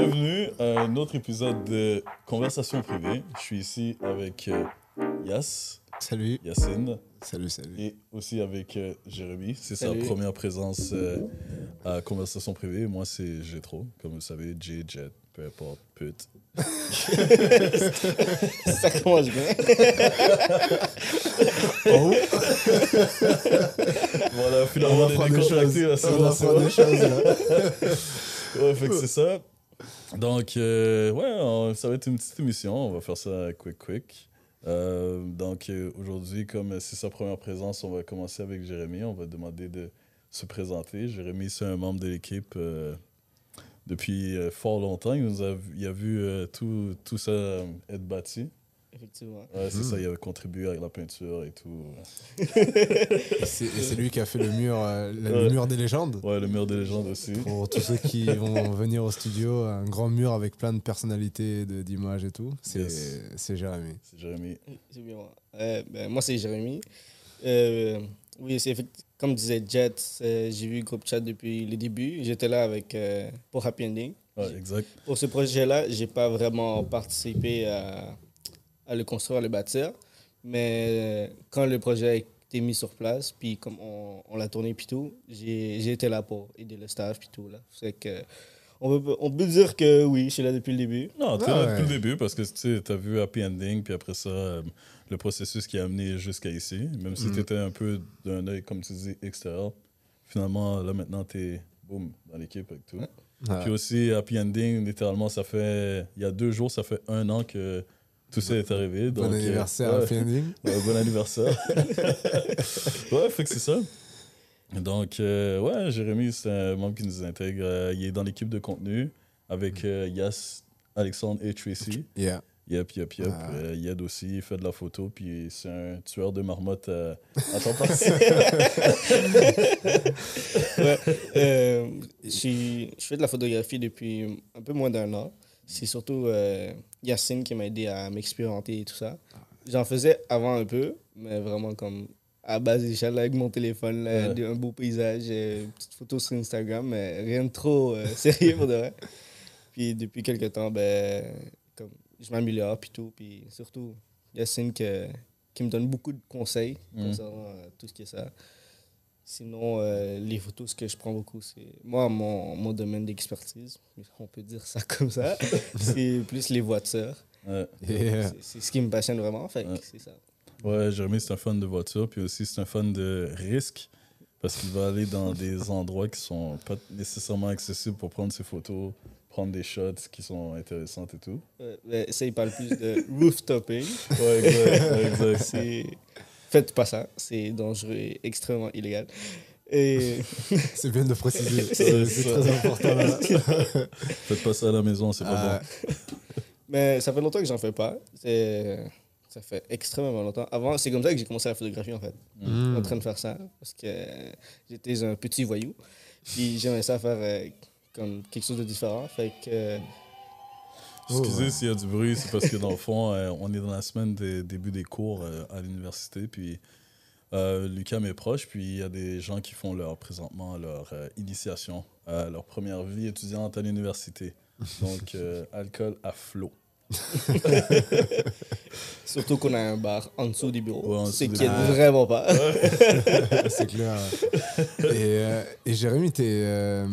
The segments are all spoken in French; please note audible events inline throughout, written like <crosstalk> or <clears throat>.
Bienvenue à un autre épisode de Conversation privée. Je suis ici avec euh, Yas, Salut. Yacine, Salut, salut. et aussi avec euh, Jérémy. C'est sa première présence euh, à Conversation privée. Moi, c'est Gétro, comme vous le savez, J, Jet, peu importe, pute. <laughs> Ça commence bien. Oh, <laughs> Voilà, on finalement, on est apprend des choses. là, c'est On bon, c'est bon. choses, là. Ouais, fait que c'est ça. Donc, euh, ouais, ça va être une petite émission. On va faire ça quick, quick. Euh, donc, euh, aujourd'hui, comme c'est sa première présence, on va commencer avec Jérémy. On va demander de se présenter. Jérémy, c'est un membre de l'équipe depuis fort longtemps. Il, nous a, il a vu tout, tout ça être bâti. Effectivement. Ouais, c'est ça, il a contribué avec la peinture et tout. Et c'est lui qui a fait le mur, euh, le Ouais. mur des légendes. Ouais, le mur des légendes aussi. Pour tous ceux qui <laughs> vont venir au studio, un grand mur avec plein de personnalités, de- d'images et tout. C'est Yes. c'est Jérémy. C'est Jérémy. C'est bien. moi. Euh, ben, moi, c'est Jérémy. Euh, oui, c'est comme disait Jet, j'ai vu le groupe chat depuis le début. J'étais là avec, euh, pour Happy Ending. Ouais, exact. Pour ce projet-là, j'ai pas vraiment participé à, à le construire, à le bâtir. Mais euh, quand le projet a été mis sur place, puis comme on, on l'a tourné, puis tout, j'ai été là pour aider le staff, puis tout. Là. C'est que, on, peut, on peut dire que oui, je suis là depuis le début. Non, t'es Ah là ouais. depuis le début parce que tu as vu Happy Ending, puis après ça, euh, le processus qui a amené jusqu'à ici. Même si Mm. tu étais un peu d'un œil, comme tu dis, extérieur, finalement, là maintenant, tu es boum, dans l'équipe avec tout. Puis aussi, Happy Ending, littéralement, ça fait. Il y a deux jours, ça fait un an que tout ça est arrivé. Bon euh, anniversaire, ouais. <laughs> Ouais, bon anniversaire. <laughs> ouais, fait que c'est ça. Donc, euh, ouais, Jérémy, c'est un membre qui nous intègre. Euh, il est dans l'équipe de contenu avec euh, Yas, Alexandre et Tracy. Yeah. Yep, yep, yep. Ah. Euh, Yed aussi, il fait de la photo, puis c'est un tueur de marmottes euh, <laughs> à temps partiel. Ouais, euh, je fais de la photographie depuis un peu moins d'un an. C'est surtout euh, Yacine qui m'a aidé à m'expérimenter et tout ça. J'en faisais avant un peu, mais vraiment comme à base d'échelle avec mon téléphone, là, Ouais. de- un beau paysage, euh, une petite photo sur Instagram, mais rien de trop euh, <laughs> sérieux pour de vrai. Puis depuis quelques temps, ben, comme, je m'améliore, puis tout. Puis surtout, Yacine que- qui me donne beaucoup de conseils concernant euh, tout ce qui est ça. Sinon, euh, les photos, ce que je prends beaucoup, c'est. Moi, mon, mon domaine d'expertise, <laughs> on peut dire ça comme ça, <laughs> c'est plus les voitures. Ouais. Yeah. C'est- ce qui me passionne vraiment, fait Ouais. c'est ça. Ouais, Jérémy, c'est un fan de voiture, puis aussi c'est un fan de risque, parce qu'il va aller dans des <laughs> endroits qui sont pas nécessairement accessibles pour prendre ses photos, prendre des shots qui sont intéressantes et tout. Mais ça, il parle plus de rooftopping. Ouais, exact, exact. Faites pas ça, c'est dangereux et extrêmement illégal. Et. <laughs> C'est bien de préciser. <laughs> C'est très important. Là. <laughs> Faites pas ça à la maison, c'est pas Ah, bon. Mais ça fait longtemps que j'en fais pas. Ça fait extrêmement longtemps. Avant, c'est comme ça que j'ai commencé la photographie, en fait. hmm. en train de faire ça parce que j'étais un petit voyou. Puis j'aimais ça faire euh, comme quelque chose de différent. Fait que euh, Excusez Oh, s'il y a du bruit, c'est parce que dans le fond, euh, on est dans la semaine des début des cours euh, à l'université, puis euh, Lucas m'est proche, puis il y a des gens qui font leur présentement leur euh, initiation leur première vie étudiante à l'université. Donc, euh, <laughs> alcool à flot. <laughs> surtout qu'on a un bar en dessous du bureau. Ouais, du qui est vraiment pas. <laughs> c'est clair. Et, euh, et Jérémy, t'es, euh,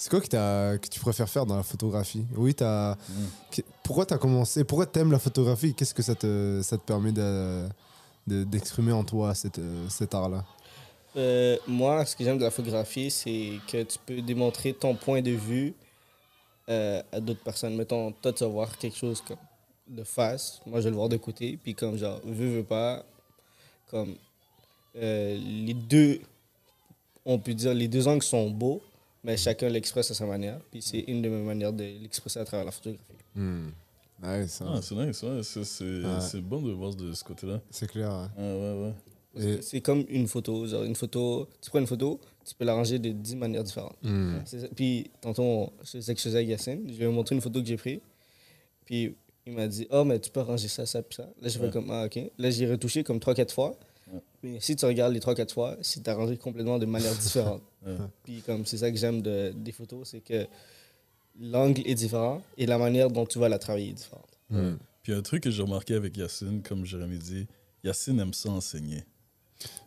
c'est quoi que, tu préfères faire dans la photographie? Oui, t'as, Mm. pourquoi tu as commencé Pourquoi tu aimes la photographie? Qu'est-ce que ça te, ça te permet de, de- d'exprimer en toi cette, euh, cet art-là? Euh, moi, ce que j'aime de la photographie, c'est que tu peux démontrer ton point de vue euh, à d'autres personnes. Mettons, toi, tu vas voir quelque chose comme de face. Moi, je vais le voir de côté. Puis comme genre, veux, veux pas, comme euh, les deux, on peut dire, les deux angles sont beaux, mais chacun l'expresse à sa manière. Puis c'est une de mes manières de l'expresser à travers la photographie. Hmm. Ouais, ça, Ah, c'est nice, ouais, c'est, c'est, Ouais. c'est bon de voir de ce côté-là. c'est clair. Ah, ouais, ouais. Parce Et- que C'est comme une photo. Genre, une photo, tu prends une photo, tu peux l'arranger de 10 manières différentes. Hmm. Puis, tantôt, c'est ça que je faisais avec Yacine. Je lui ai montré une photo que j'ai prise. Puis, il m'a dit Oh, mais tu peux arranger ça, ça, puis ça. Là, j'ai Ouais. fait comme Ah, ok. Là, j'ai retouché comme 3-4 fois. Mais si tu regardes les 3-4 fois, c'est arrangé complètement de manière différente. <laughs> Ouais. Puis, comme c'est ça que j'aime de, des photos, c'est que l'angle est différent et la manière dont tu vas la travailler est différente. Mm. Puis un truc que j'ai remarqué avec Yacine, comme Jérémy dit, Yacine aime ça enseigner.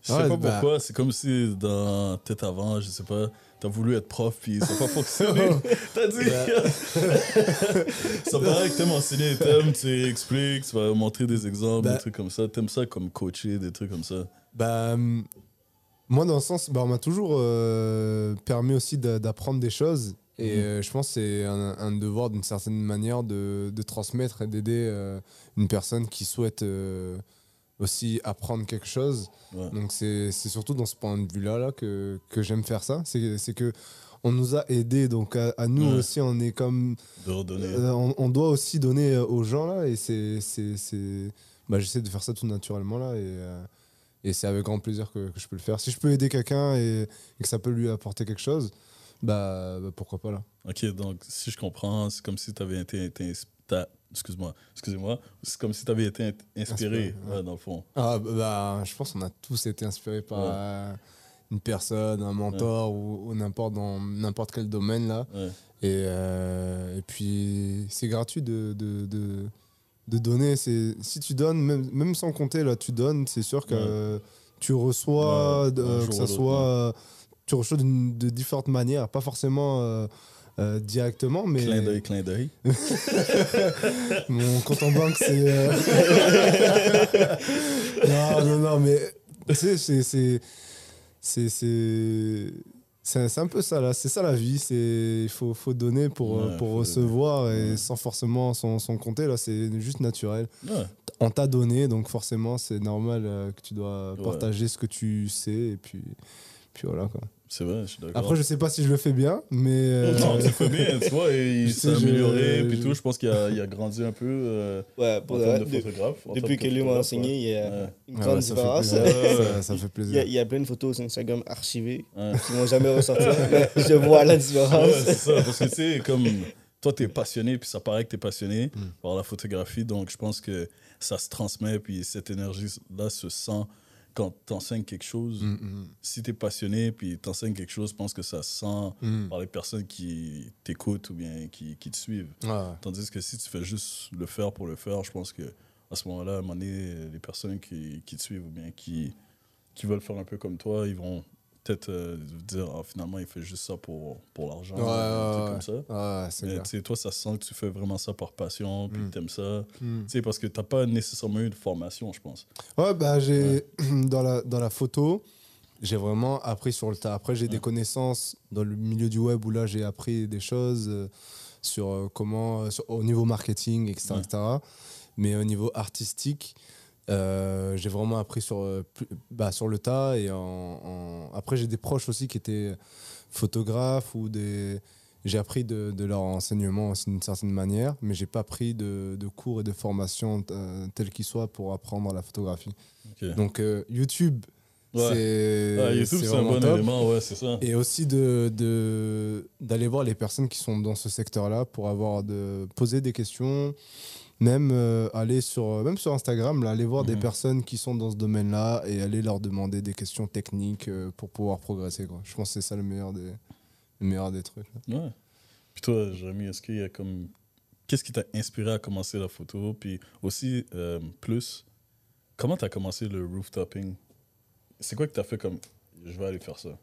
Je sais Ouais, pas bah- pourquoi, c'est comme si dans Tête avant, je sais pas, t'as voulu être prof puis ça n'a pas fonctionné. <laughs> t'as dit. <laughs> ça paraît que t'aimes enseigner, t'aimes, tu expliques, tu vas montrer des exemples, des trucs comme ça. T'aimes ça comme coacher, des trucs comme ça? Bah, moi, dans le sens, bah, on m'a toujours euh, permis aussi d'a- d'apprendre des choses. Et Mhm. euh, je pense que c'est un, un devoir d'une certaine manière de, de transmettre et d'aider euh, une personne qui souhaite aussi apprendre quelque chose. Ouais. Donc c'est surtout dans ce point de vue-là là, que, que j'aime faire ça. C'est que on nous a aidés, donc à, à nous Ouais. aussi, on est comme... De redonner. euh, on, on doit aussi donner euh, aux gens là, et c'est... Bah, J'essaie de faire ça tout naturellement là, et... euh, et c'est avec grand plaisir que, que je peux le faire. Si je peux aider quelqu'un et, et que ça peut lui apporter quelque chose, bah, bah, pourquoi pas là. Ok, donc si je comprends, c'est comme si t'avais été. été t'as- Excuse-moi, excusez-moi. C'est comme si t'avais été in- inspiré, Inspiré, ouais. ouais, dans le fond. Ah, bah, bah, je pense qu'on a tous été inspirés par Ouais. euh, une personne, un mentor ou, ou n'importe dans n'importe quel domaine là. Et, euh, et puis c'est gratuit de, de, de, de donner. C'est- Si tu donnes, même, même sans compter, là, tu donnes, c'est sûr que euh, tu reçois, euh, que ça soit. tu reçois de différentes manières, pas forcément euh, directement, mais. Clin d'œil, clin d'œil. <laughs> Mon compte en banque, c'est. euh, <laughs> non, non, non, mais. Tu sais, c'est. c'est- C'est. Un peu ça, là. C'est ça la vie. Il faut, faut donner pour, Ouais, pour recevoir et Ouais. sans forcément s'en compter. Là, c'est juste naturel. Ouais. On t'a donné, donc forcément, c'est normal euh, que tu dois partager ce que tu sais. Et puis, puis voilà, quoi. C'est vrai, je suis d'accord. Après, je sais pas si je le fais bien, mais. euh, Non, tu fais bien, tu vois, et <laughs> il s'est sais, je- amélioré, puis je- tout. Je pense qu'il a, il a grandi un peu euh, Ouais, en pour termes de- de de- photographe. en depuis que lui m'a enseigné, il y a ouais. une ouais, grande ça, différence. plaisir. Ouais. Ça- ça fait Il y, a, plaisir. il y a plein de photos sur Instagram archivées Ouais. qui vont jamais ressortir. <laughs> mais je vois la différence. Ouais, c'est ça, parce que tu sais, comme toi, t'es passionné, puis ça paraît que t'es passionné Mm. par la photographie, donc je pense que ça se transmet, puis cette énergie-là se sent quand t'enseignes quelque chose. Mm, mm, Si t'es passionné, puis t'enseignes quelque chose, je pense que ça se sent mm. par les personnes qui t'écoutent ou bien qui, qui te suivent. Tandis que si tu fais juste le faire pour le faire, je pense que à ce moment-là, à un moment donné, les personnes qui, qui te suivent ou bien qui, qui veulent faire un peu comme toi, ils vont peut-être euh, dire ah, finalement, il fait juste ça pour, pour l'argent, Ouais, ouais, comme ça. Ouais, Mais toi, ça se sent que tu fais vraiment ça par passion, puis Mm. t'aimes ça. Mm. Tu sais, parce que t'as pas nécessairement eu de formation, je pense. Ouais, bah, j'ai, <clears throat> dans, la, dans la photo, j'ai vraiment appris sur le tas. Après, j'ai des connaissances dans le milieu du web où là, j'ai appris des choses euh, sur euh, comment, euh, sur- au niveau marketing, etc., etc. Mais au niveau artistique, euh, j'ai vraiment appris sur, euh, bah, sur le tas. Et en, en- Après, j'ai des proches aussi qui étaient photographes ou des. J'ai appris de, de leur enseignement d'une certaine manière, mais j'ai pas pris de, de cours et de formation euh, tels qu'ils soient pour apprendre la photographie. Donc euh, YouTube, Ouais. c'est Ah, YouTube, c'est un bon top. élément, ouais, c'est ça. Et aussi de de- d'aller voir les personnes qui sont dans ce secteur-là pour avoir de poser des questions, même euh, aller sur même sur Instagram, là, aller voir des Mhm. personnes qui sont dans ce domaine-là et aller leur demander des questions techniques euh, pour pouvoir progresser. Quoi. Je pense que c'est ça le meilleur des le meilleur des trucs. là. Ouais. Puis toi, Jérémy, est-ce qu'il y a comme. Qu'est-ce qui t'a inspiré à commencer la photo? Puis aussi, euh, plus, comment t'as commencé le rooftopping? C'est quoi que t'as fait comme. Je vais aller faire ça?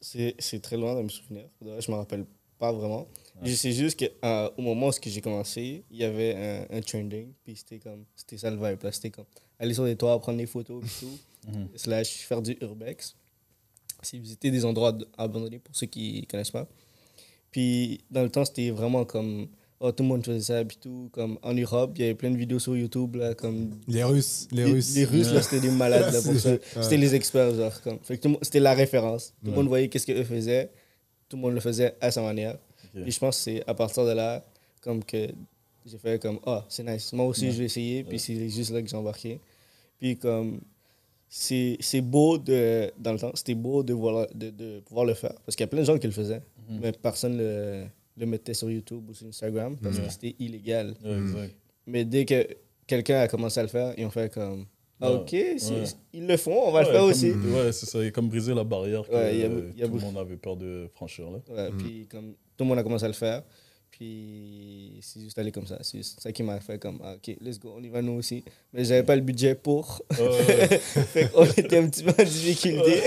C'est c'est très loin de me souvenir. Je me rappelle pas vraiment. Ouais. Je sais juste qu'au moment où ce que j'ai commencé, il y avait un, un trending. Puis c'était comme. C'était ça le vibe. C'était comme aller sur les toits, prendre des photos et tout. Mhm. slash faire du urbex. C'est visiter des endroits abandonnés pour ceux qui connaissent pas. Puis dans le temps, c'était vraiment comme. Oh, tout le monde faisait ça, puis tout. Comme en Europe, il y avait plein de vidéos sur YouTube, là, comme. Les Russes, les, Les, Russes. les Russes, là, c'était des malades là, pour <laughs> ça. C'est- C'était les experts, genre. Comme. C'était la référence. Tout le Ouais. monde voyait qu'est-ce qu'eux faisaient. Tout le monde le faisait à sa manière. Ok. Puis je pense que c'est à partir de là, comme que j'ai fait comme, ah, c'est nice. Moi aussi, Ouais. je vais essayer. Ouais. Puis c'est juste là que j'ai embarqué. Puis comme, c'est beau de, dans le temps, c'était beau de, voir, de, de pouvoir le faire. Parce qu'il y a plein de gens qui le faisaient. Mhm. Mais personne le, le mettait sur YouTube ou sur Instagram parce que c'était illégal. Mais dès que quelqu'un a commencé à le faire, ils ont fait comme, Ah, ok, Ouais. ils le font, on va le faire comme- aussi. Ouais, c'est ça. Il a comme brisé la barrière que Ouais, il y a- euh, il y a tout le monde avait peur de franchir. Là. Ouais, Puis comme tout le monde a commencé à le faire. Puis c'est juste allé comme ça. C'est ça qui m'a fait comme, ah, ok, let's go, on y va nous aussi. Mais j'avais pas le budget pour. Ouais, <laughs> fait qu'on était un petit peu en difficulté.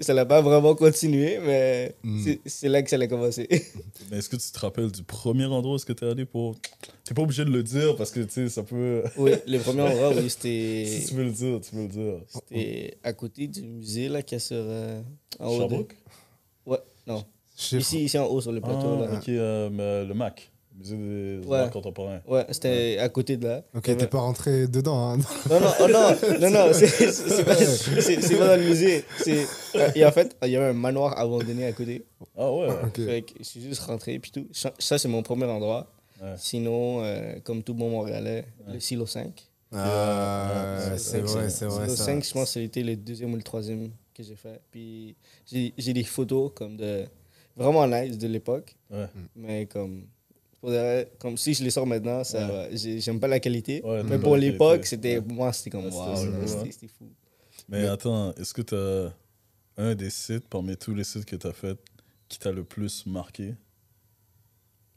Ça n'a pas vraiment continué, mais Mm. c'est- là que ça a commencé. <laughs> Mais est-ce que tu te rappelles du premier endroit où est-ce que tu es allé pour. T'es pas obligé de le dire parce que tu sais, ça peut. <laughs> oui, le premier endroit, oui, si tu c'était veux le dire, tu peux le dire. c'était à côté du musée là, qui est sur. euh, en Sherbrooke? Ouais, non. Ici, ici en haut sur le plateau. Ah, là. ok, euh, mais le MAC, Musée des Ouais. Arts Contemporains. Ouais, c'était à côté de là. Ok, t'es pas rentré dedans. Hein. <laughs> Non, non, oh non, non, non, c'est c'est pas, pas dans le musée. C'est- euh, Et en fait, il y avait un manoir abandonné à côté. Ah ouais. Ok. Fait que je suis juste rentré, puis tout. Ça, c'est mon premier endroit. Ouais. Sinon, euh, comme tout bon Montréalais, le Silo 5. Ah, c'est vrai, c'est vrai. Silo ça. 5, je pense que c'était le deuxième ou le troisième que j'ai fait. Puis j'ai j'ai des photos comme de vraiment nice de l'époque, Ouais. mais comme. pour de vrai, Comme si je les sors maintenant, ça, Ouais. j'ai- j'aime pas la qualité. Ouais, mais pour l'époque, c'était Ouais. moi, c'était comme wow, c'était c'était fou. Mais attends, est-ce que tu as un des sites parmi tous les sites que tu as fait qui t'a le plus marqué?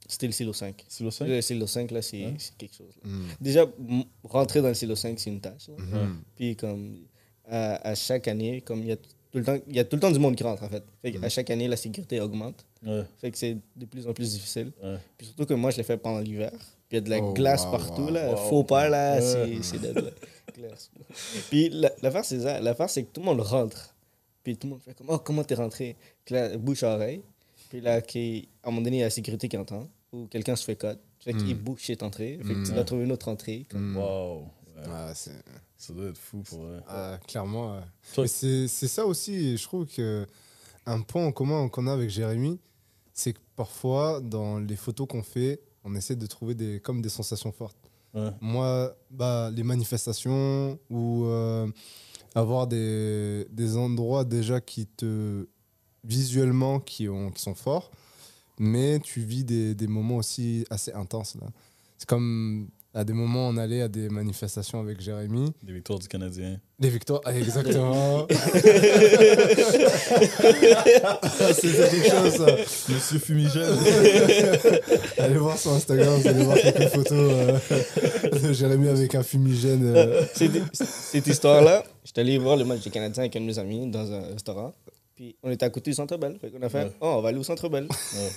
C'était le Silo 5. Silo 5 Le Silo 5, là, c'est c'est quelque chose. là. Mm. Déjà, m- rentrer dans le Silo 5, c'est une tâche. là. Mhm. Puis, comme, à, à chaque année, comme il y a tout le temps, il y a tout le temps du monde qui rentre, en fait. Fait Mm. qu'à chaque année, la sécurité augmente. Ouais, Fait que c'est de plus en plus difficile. ouais. Puis surtout que moi, je l'ai fait pendant l'hiver. Puis il y a de la Oh, glace wow, partout, wow, là. wow. Faut pas, là, Ouais. c'est de la glace. Puis la- l'affaire, c'est ça. L'affaire, c'est que tout le monde rentre. Puis tout le monde fait comme, oh, comment t'es rentré? Puis là, bouche à oreille. Puis là, qui, à un moment donné, il y a la sécurité qui entend. Ou quelqu'un se fait code. Fait qu'il Mm. bouge chez entrée. Fait que Mm. tu dois trouver une autre entrée. Mm. Waouh. Ouais. Ah, c'est- Ça doit être fou pour vrai. ah, clairement. Toi- c'est c'est ça aussi, je trouve que un point en commun qu'on a avec Jérémy, c'est que parfois, dans les photos qu'on fait, on essaie de trouver des, comme des sensations fortes. Ouais. Moi, bah, les manifestations ou euh, avoir des, des endroits déjà qui te visuellement qui, ont, qui sont forts, mais tu vis des, des moments aussi assez intenses. là. C'est comme à des moments on allait à des manifestations avec Jérémy. Des victoires du Canadien. Les victoires, ah, exactement. <laughs> C'était quelque chose, ça. Monsieur Fumigène. <laughs> Allez voir sur Instagram, vous allez voir quelques photos euh, de Jérémy avec un fumigène. euh. Cette histoire-là, j'étais allé voir le match du Canadien avec un de mes amis dans un restaurant. Puis on était à côté du Centre Bell. Fait qu'on a fait, Ouais. oh, on va aller au Centre Bell. Ouais.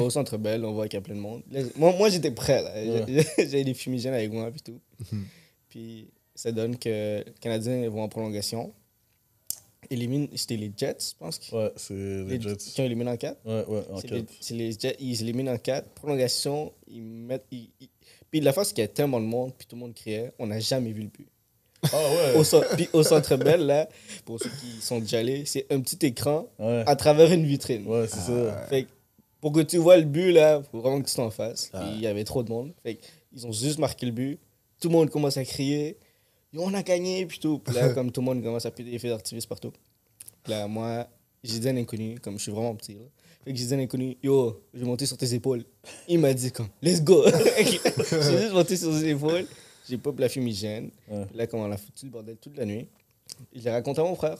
Au Centre Bell, on voit qu'il y a plein de monde. Moi, moi j'étais prêt. là. Ouais. J'avais <laughs> des fumigènes avec moi, puis tout. Mhm. puis ça donne que les Canadiens vont en prolongation. Élimine, c'était les Jets, je pense, Ouais, c'est les les- Jets. qui ont éliminé en 4. Ouais, ouais, en C'est les, 4. c'est les Jets, ils éliminent en 4. Prolongation, ils mettent. ils- ils- Puis la face, c'est qu'il y a tellement de monde, puis tout le monde criait, on n'a jamais vu le but. Ah ouais. Au, puis au centre Bell, là, pour ceux qui sont déjà allés, c'est un petit écran Ouais, à travers une vitrine. ouais c'est ça. Fait pour que tu vois le but, là, faut vraiment que tu t'en fasses. Ah. Il y avait trop de monde. Fait ils ont juste marqué le but. Tout le monde commence à crier. On a gagné, puis tout. Puis là, <laughs> comme tout le monde commence à péter des feux d'artifice partout. Puis là, moi, j'ai dit à un inconnu, comme je suis vraiment petit, là. Fait que j'ai dit à un inconnu, yo, je vais monter sur tes épaules. Il m'a dit, comme, let's go. <laughs> j'ai juste monté sur ses épaules. J'ai pop la fumigène. Ouais. Puis là, comme on a foutu le bordel toute la nuit, je l'ai raconté à mon frère.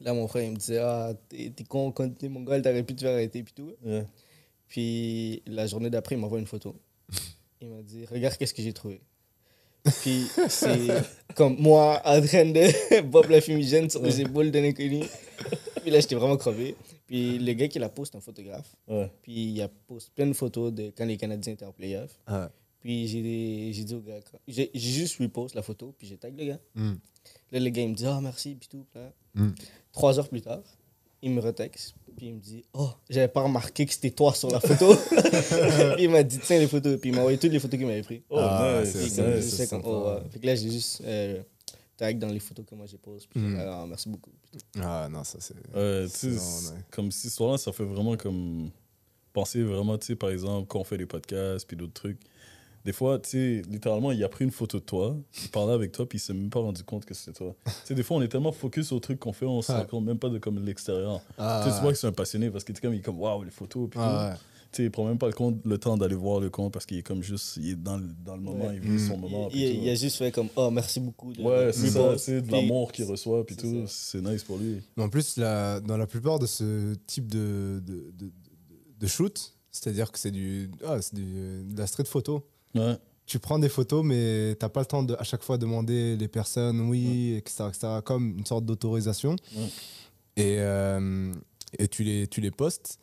Là, mon frère, il me disait, ah, t'es con, quand t'es mongol, t'aurais pu te faire arrêter, puis tout. Ouais. Puis la journée d'après, il m'envoie une photo. Il m'a dit, regarde qu'est-ce que j'ai trouvé. Puis c'est <laughs> comme moi en train de <laughs> bob la fumigène sur les épaules d'un inconnu. Puis là, j'étais vraiment crevé. Puis le gars qui la poste, un photographe. Ouais. Puis il a posté plein de photos de quand les Canadiens étaient en playoff. Ah, Puis j'ai dit au gars, j'ai juste repost la photo, puis j'ai tag le gars. mm. Là, le gars, il me dit, ah, merci, puis tout. Là, Mm. Trois heures plus tard, il me retexte, puis il me dit, oh, j'avais pas remarqué que c'était toi sur la photo. <laughs> puis il m'a dit, tiens les photos, puis il m'a envoyé toutes les photos qu'il m'avait prises. Oh, Ah, nice. c'est- Puis c'est- comme, oh, ouais. Fait que là, j'ai juste euh, tag dans les photos que moi j'ai posées. Puis Mm. dit, ah, merci beaucoup. Ah non, ça c'est. Ouais, tu sais, comme cette histoire-là, ça fait vraiment comme penser vraiment, tu sais, par exemple, quand on fait des podcasts puis d'autres trucs. Des fois, tu sais, littéralement, il a pris une photo de toi, il parlait avec toi, puis il s'est même pas rendu compte que c'était toi. <laughs> tu sais, des fois, on est tellement focus au truc qu'on fait, on se rend compte même pas de comme l'extérieur. Ah, Tu sais, tu vois que c'est un passionné parce qu'il était comme, il est comme, waouh, les photos, puis tout. ah, ouais. sais, il prend même pas le, compte, le temps d'aller voir le compte parce qu'il est comme juste, il est dans, le- dans le moment, Ouais. il vit son Mm. moment. il, tout. il a juste fait comme oh merci beaucoup de- Ouais, c'est ça, c'est de l'amour qu'il reçoit, puis c'est tout. C'est nice pour lui. Mais en plus, la- dans la plupart de ce type de, de, de, de- de shoot, c'est-à-dire que c'est du, ah, c'est du- de la street photo. Ouais. Tu prends des photos, mais t'as pas le temps de à chaque fois demander les personnes, oui, etc., etc., comme une sorte d'autorisation. Ouais. Et, euh, et tu, les, tu les postes.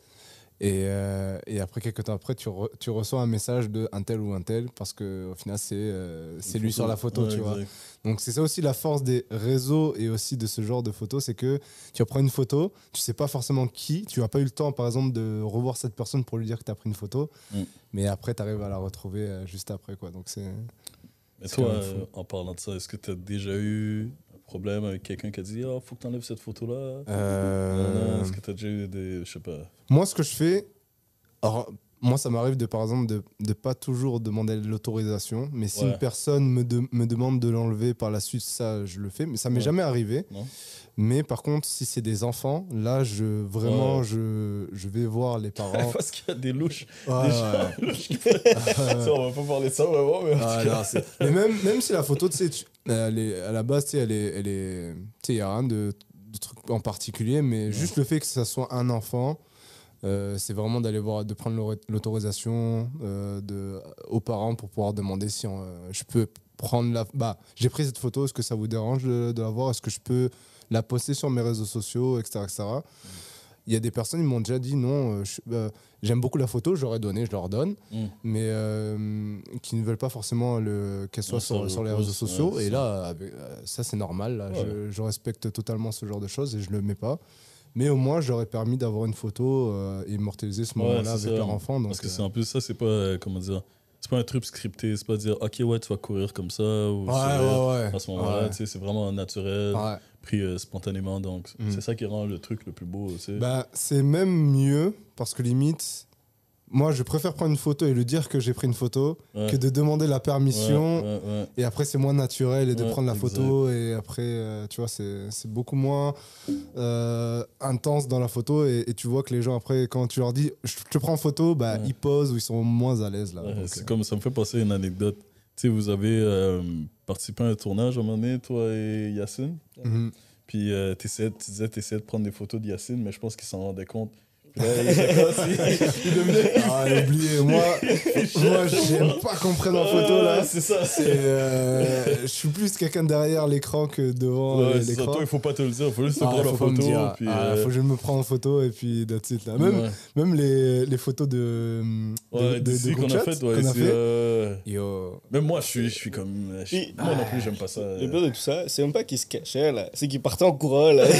Et, euh, et après, quelques temps après, tu, re- tu reçois un message de un tel ou un tel, parce qu'au final, c'est euh, lui sur la photo, Ouais, tu vois. Donc c'est ça aussi la force des réseaux et aussi de ce genre de photos, c'est que tu prends une photo, tu sais pas forcément qui, tu n'as pas eu le temps par exemple de revoir cette personne pour lui dire que tu as pris une photo, Mm. mais après tu arrives à la retrouver euh, juste après quoi. Donc c'est Mais toi, euh, en parlant de ça, est-ce que tu as déjà eu problème avec quelqu'un qui a dit Ah, faut que tu enlèves cette photo-là Euh, Est-ce que tu as déjà eu des. Je sais pas. moi ce que je fais alors, moi ça m'arrive de par exemple de ne pas toujours demander l'autorisation, mais si Ouais. une personne me, de- me demande de l'enlever par la suite, ça je le fais, mais ça m'est Ouais. jamais arrivé. Non Mais par contre, si c'est des enfants, là, je vraiment, Ouais. je, je vais voir les <laughs> parents. Parce qu'il y a des louches. Déjà, <laughs> louches Ça, on va pas parler de ça vraiment, mais. Ah, non, mais même, même si la photo, tu sais, tu- elle est, à la base, tu sais, elle est, elle est, il n'y a rien de, de truc en particulier, mais juste le fait que ça soit un enfant, euh, c'est vraiment d'aller voir, de prendre l'au- l'autorisation euh, de, aux parents pour pouvoir demander si on, euh, je peux prendre la. Bah, j'ai pris cette photo, est-ce que ça vous dérange de, de la voir? Est-ce que je peux la poster sur mes réseaux sociaux, etc. etc. Il y a des personnes qui m'ont déjà dit non, euh, euh, j'aime beaucoup la photo, ai donné, je leur donne Mm. mais euh, qui ne veulent pas forcément le- qu'elle soit sur, sur le sur les réseaux sociaux. ouais, et là, euh, ça c'est normal. Là, Ouais. je, je respecte totalement ce genre de choses et je le mets pas. Mais au moins, j'aurais permis d'avoir une photo et immortaliser ce moment-là avec ça. leur enfant. Donc, Parce que c'est en plus, ça, c'est pas. comment dire C'est pas un truc scripté. C'est pas dire Ok, ouais, tu vas courir comme ça. Ou ouais, ouais, ouais. À ce moment-là, Ouais. tu sais, c'est vraiment naturel. Pris euh, spontanément. Donc, Mm. c'est ça qui rend le truc le plus beau. Bah, c'est même mieux parce que limite, moi, je préfère prendre une photo et lui dire que j'ai pris une photo Ouais. que de demander la permission Ouais, ouais, ouais. Et après, c'est moins naturel et de prendre la exact. photo. Et après, euh, tu vois, c'est beaucoup moins euh, intense dans la photo. Et, et tu vois que les gens, après, quand tu leur dis, je te prends en photo, bah, ils posent ou ils sont moins à l'aise. là. C'est euh, comme ça me fait penser à une anecdote. Sais, vous avez euh, participé à un tournage à un moment donné, toi et Yacine? mhm. Puis euh, tu disais, tu essayais de prendre des photos de Yacine, mais je pense qu'il s'en rendait compte. Il <laughs> devenait. Ah, oubliez, moi, <laughs> moi j'aime pas qu'on prenne en photo là. C'est ça. Euh, je suis plus quelqu'un derrière l'écran que devant Ouais, euh, l'écran. Toi, il faut pas te le dire, il faut juste te Ah, prendre me photo. dire. puis, Ah, euh, faut que je me prenne en photo et puis that's it, là. Même, ouais. même les, les photos de, de, Ouais, de- d'ici de qu'on groupe a chat fait, ouais, a fait. euh, Yo, Même moi, je suis, je suis comme. je suis- Puis- Moi non plus, j'aime pas ça. Le pire de tout ça, c'est même pas qu'il se cachait, là. C'est qu'il partait en courant, là. <laughs>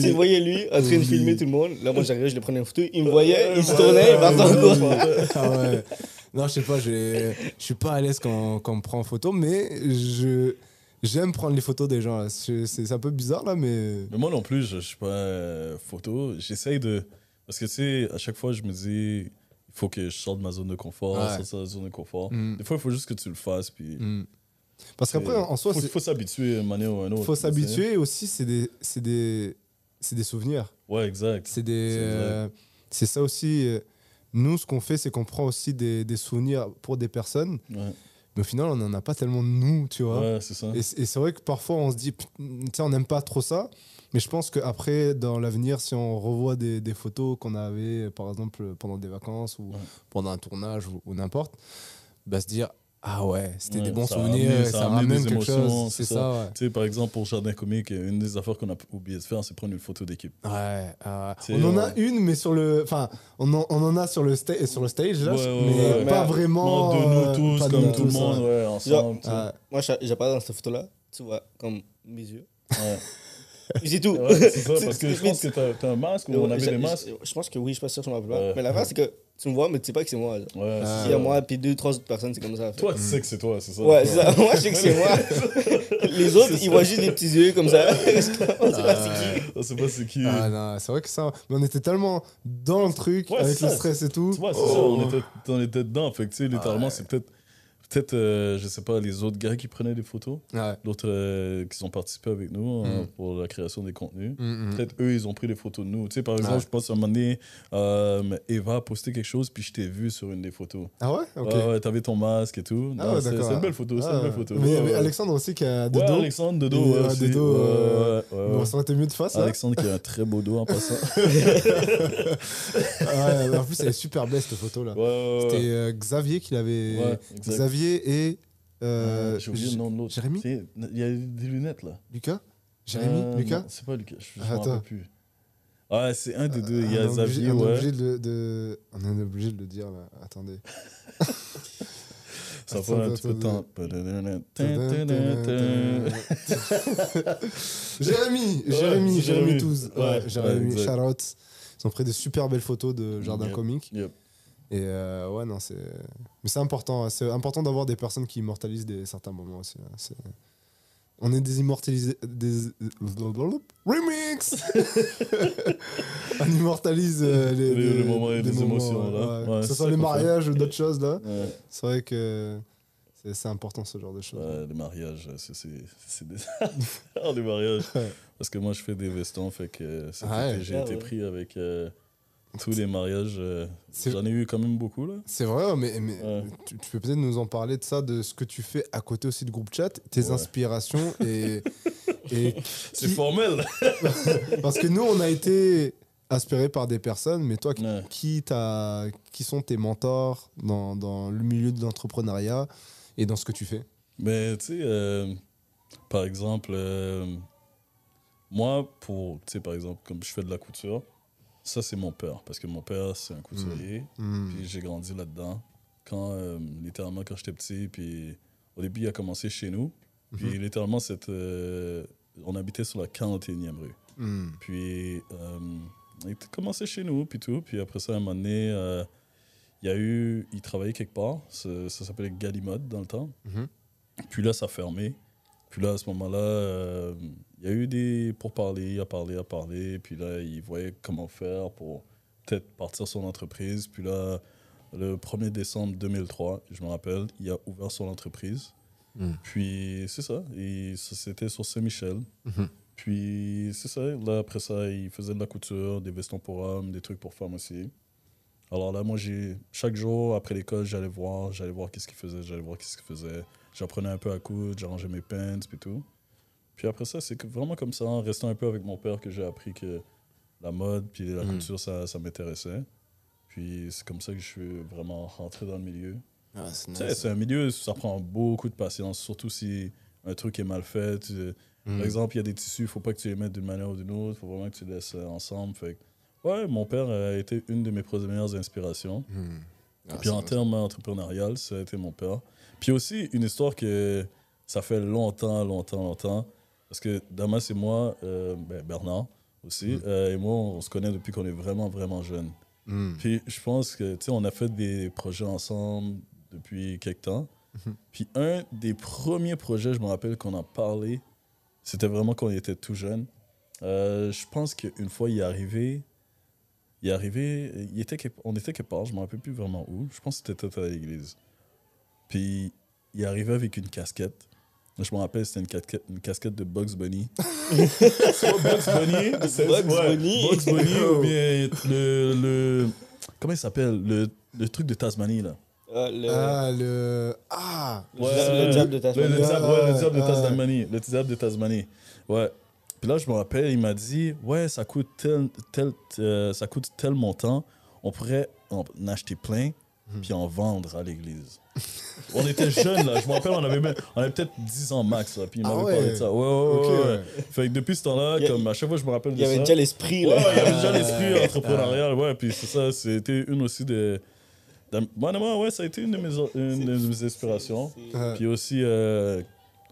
Tu, voyais lui en train de filmer tout le monde. Là, moi, j'arrivais, je le prenais en photo. Il me voyait, il se tournait, il partait en courant. Ah ouais. Non, je sais pas, je suis pas à l'aise quand, quand on me prend en photo, mais je j'aime prendre les photos des gens. C'est c'est un peu bizarre là, mais. Mais moi non plus, je, je suis pas euh, photo. J'essaye de. Parce que tu sais, à chaque fois, je me dis, il faut que je sorte de ma zone de confort, Ouais. sorte de ma zone de confort. Mm. Des fois, il faut juste que tu le fasses. Puis. Mm. Parce qu'après, en soi, faut, il faut s'habituer d'une manière ou à une autre. faut tu sais. s'habituer aussi, c'est des, c'est des, c'est des souvenirs. Ouais, exact. C'est des, euh, c'est ça aussi. euh, Nous, ce qu'on fait, c'est qu'on prend aussi des, des souvenirs pour des personnes, Ouais, mais au final, on n'en a pas tellement de nous, tu vois. ouais c'est ça. Et, c'est vrai que parfois on se dit, Put- tu sais, on n'aime pas trop ça. Mais je pense qu'après, dans l'avenir, si on revoit des, des photos qu'on avait, par exemple, pendant des vacances ou Ouais. pendant un tournage ou, ou n'importe, bah, se dire, ah ouais, c'était Ouais, des bons ça a souvenirs, amené- ça, ça a amené ramène des quelque émotions, chose. c'est ça. ça, ouais. Tu sais, par exemple, pour Jardin Comique, une des affaires qu'on a oublié de faire, c'est prendre une photo d'équipe. Ouais, euh, on en a ouais. une, mais sur le. Enfin, on en, on en a sur le, sta- sur le stage, là, Ouais, ouais, mais ouais. pas vraiment. de euh, nous tous, pas de comme nous tout le tous, monde, ouais. ouais, ensemble. Moi, j'a- j'apparais dans cette photo-là, tu vois, comme mes yeux. Ouais. <laughs> C'est tout. Ouais, c'est ça, <laughs> parce que je pense que t'as un masque ou on avait des masques. Je pense que oui, je suis pas sûr que je. Ouais. Mais l'affaire, c'est que tu me vois, mais tu sais pas que c'est moi. Ouais, Ah. c'est Il y a ça. moi, puis deux, trois autres personnes, c'est comme ça. Toi, tu sais que c'est toi, c'est ça. Ouais, c'est ça. Moi, je sais que c'est moi. <laughs> Les autres, ils voient juste des petits yeux comme ça. On <laughs> sait pas c'est qui. On sait pas c'est qui. Ah non, c'est vrai que ça. Mais on était tellement dans le truc, Ouais, avec le stress et tout. Tu vois, c'est Oh. ça, on était, on était dedans. Fait que, tu sais, littéralement, Ouais. c'est peut-être. Peut-être, euh, je sais pas, les autres gars qui prenaient des photos, Ouais. d'autres euh, qui ont participé avec nous euh, Mm. pour la création des contenus. Mm, mm. Peut-être eux, ils ont pris des photos de nous. Tu sais, par exemple, Ouais. je pense à un moment donné, euh, Eva a posté quelque chose, puis je t'ai vu sur une des photos. Ah ouais? Ok. Ouais, t'avais ton masque et tout. Ah ouais, c'est d'accord. c'est une belle photo, c'est une Ah, belle photo. Mais, mais. Alexandre aussi qui a de Ouais, dos. Alexandre de dos, ouais, aussi. dos, euh, Bon, ça aurait été mieux de face. Alexandre qui a un très beau dos en passant. <laughs> Ouais, en plus, elle est super belle, cette photo-là. Ouais, ouais, ouais. C'était Xavier qui l'avait. Ouais, et. euh, Euh, J'ai oublié le nom de l'autre. Jérémy Il y a des lunettes là. Lucas Jérémy Euh, Lucas C'est pas Lucas, je Ah, m'en attends. rappelle plus. Ouais, c'est un des deux. Il y a obligé- Xavier, on est ouais. obligé de, On est obligé de le dire, là. Attendez. Ça prend un petit peu de temps. Jérémy Jérémy, Jérémy. Touze. Ouais, Jérémy, out. Ils ont pris de super belles photos de jardin comique. Yep. Et euh, ouais, non, c'est. Mais c'est important. C'est important d'avoir des personnes qui immortalisent des, certains moments aussi. hein. C'est- On est des immortalisés. Des... Remix <laughs> On immortalise euh, les, Les- les moments et les émotions, là. ouais. Ouais, que ce soit les fait. mariages ou d'autres choses, là. Ouais. C'est vrai que c'est c'est important ce genre de choses. Ouais, les mariages, c'est c'est- c'est des. <laughs> Les mariages. Parce que moi, je fais des vestons, fait que cet Ah été, j'ai Ah été pris avec euh, tous les mariages. euh, J'en ai eu quand même beaucoup, là. C'est vrai, mais, mais Ouais. tu, tu peux peut-être nous en parler de ça, de ce que tu fais à côté aussi de groupe chat, tes Ouais. inspirations et, <laughs> et C'est qui- formel. <laughs> Parce que nous, on a été inspirés par des personnes, mais toi, qui- Ouais. qui, qui sont tes mentors dans, dans le milieu de l'entrepreneuriat et dans ce que tu fais? Mais tu sais, euh, par exemple, euh, moi, pour, tu sais, par exemple, comme je fais de la couture, ça, c'est mon père. Parce que mon père, c'est un couturier. Hmm. Puis j'ai grandi là-dedans. Quand, euh, littéralement, quand j'étais petit, puis au début, il a commencé chez nous. Puis Mhm. littéralement, cette, euh, on habitait sur la 41e rue. Hmm. Puis euh, il a commencé chez nous, puis tout. Puis après ça, à un moment donné, il y a eu, il travaillait quelque part. Ça, ça s'appelait Galimode dans le temps. Mhm. Puis là, ça a fermé. Puis là, à ce moment-là, il y a eu des pourparlers, il a parlé, il a parlé. Puis là, il voyait comment faire pour peut-être partir son entreprise. Puis là, le 1er décembre 2003, je me rappelle, il a ouvert son entreprise. Mm. Puis c'est ça, et ça, c'était sur Saint-Michel. Mhm. Puis c'est ça, là après ça, il faisait de la couture, des vestons pour hommes, des trucs pour femmes aussi. Alors là, moi, j'ai chaque jour après l'école, j'allais voir, j'allais voir qu'est-ce qu'il faisait, j'allais voir qu'est-ce qu'il faisait. J'apprenais un peu à coudre, j'arrangeais mes pants, puis tout. Puis après ça, c'est vraiment comme ça, en restant un peu avec mon père, que j'ai appris que la mode puis la Mm. couture, ça, ça m'intéressait. Puis c'est comme ça que je suis vraiment rentré dans le milieu. Sais, c'est un milieu, ça prend beaucoup de patience, surtout si un truc est mal fait. tu- Hmm. Par exemple, il y a des tissus, il faut pas que tu les mettes d'une manière ou d'une autre, il faut vraiment que tu les laisses euh, ensemble. Fait ouais, mon père a été une de mes premières inspirations. Hmm. Ah, Puis en termes entrepreneurial, ça a été mon père. Puis aussi, une histoire que ça fait longtemps, longtemps, longtemps. Parce que Damas et moi, euh, ben, Bernard aussi, Mhm. euh, et moi, on se connaît depuis qu'on est vraiment, vraiment jeunes. Hmm. Puis je pense que, tu sais, on a fait des projets ensemble depuis quelques temps. Mhm. Puis un des premiers projets, je me rappelle qu'on a parlé, c'était vraiment quand on était tout jeune. Euh, je pense qu'une fois, il est arrivé, il est arrivé, il était, on était quelque part, je me rappelle plus vraiment où. Je pense que c'était à l'église. Puis il est arrivé avec une casquette. Je me rappelle, c'était une casquette, une casquette de Bugs Bunny. <laughs> Soit Bugs Bunny, <laughs> c'est- Bugs ouais, Bunny. Bugs Bunny <laughs> ou bien le, le comment il s'appelle? Le, le truc de Tasmanie là. Ah, le, Ah, le. Ah le diable- le diable de Tasmanie. le diable, ouais, le diable de Ah, Tasmanie. Le diable de Tasmanie. Ouais. Puis là, je me rappelle, il m'a dit Ouais, ça coûte tel, tel, euh, ça coûte tel montant. On pourrait en acheter plein Hmm. puis en vendre à l'église. On était jeunes, là. Je me rappelle, on avait, même- on avait peut-être 10 ans max. Là, puis il Ah m'avait ouais. parlé de ça. Ouais, ouais, ouais, Ok, ouais. Fait que depuis ce temps-là, Il a- comme à chaque fois, je me rappelle Il de y avait ça. déjà l'esprit, Ouais, il y avait déjà l'esprit entrepreneurial, ouais, puis c'est ça, c'était une aussi de. de- Moi, honnêtement, ouais, ça a été une de mes, une de mes inspirations. Puis aussi, euh,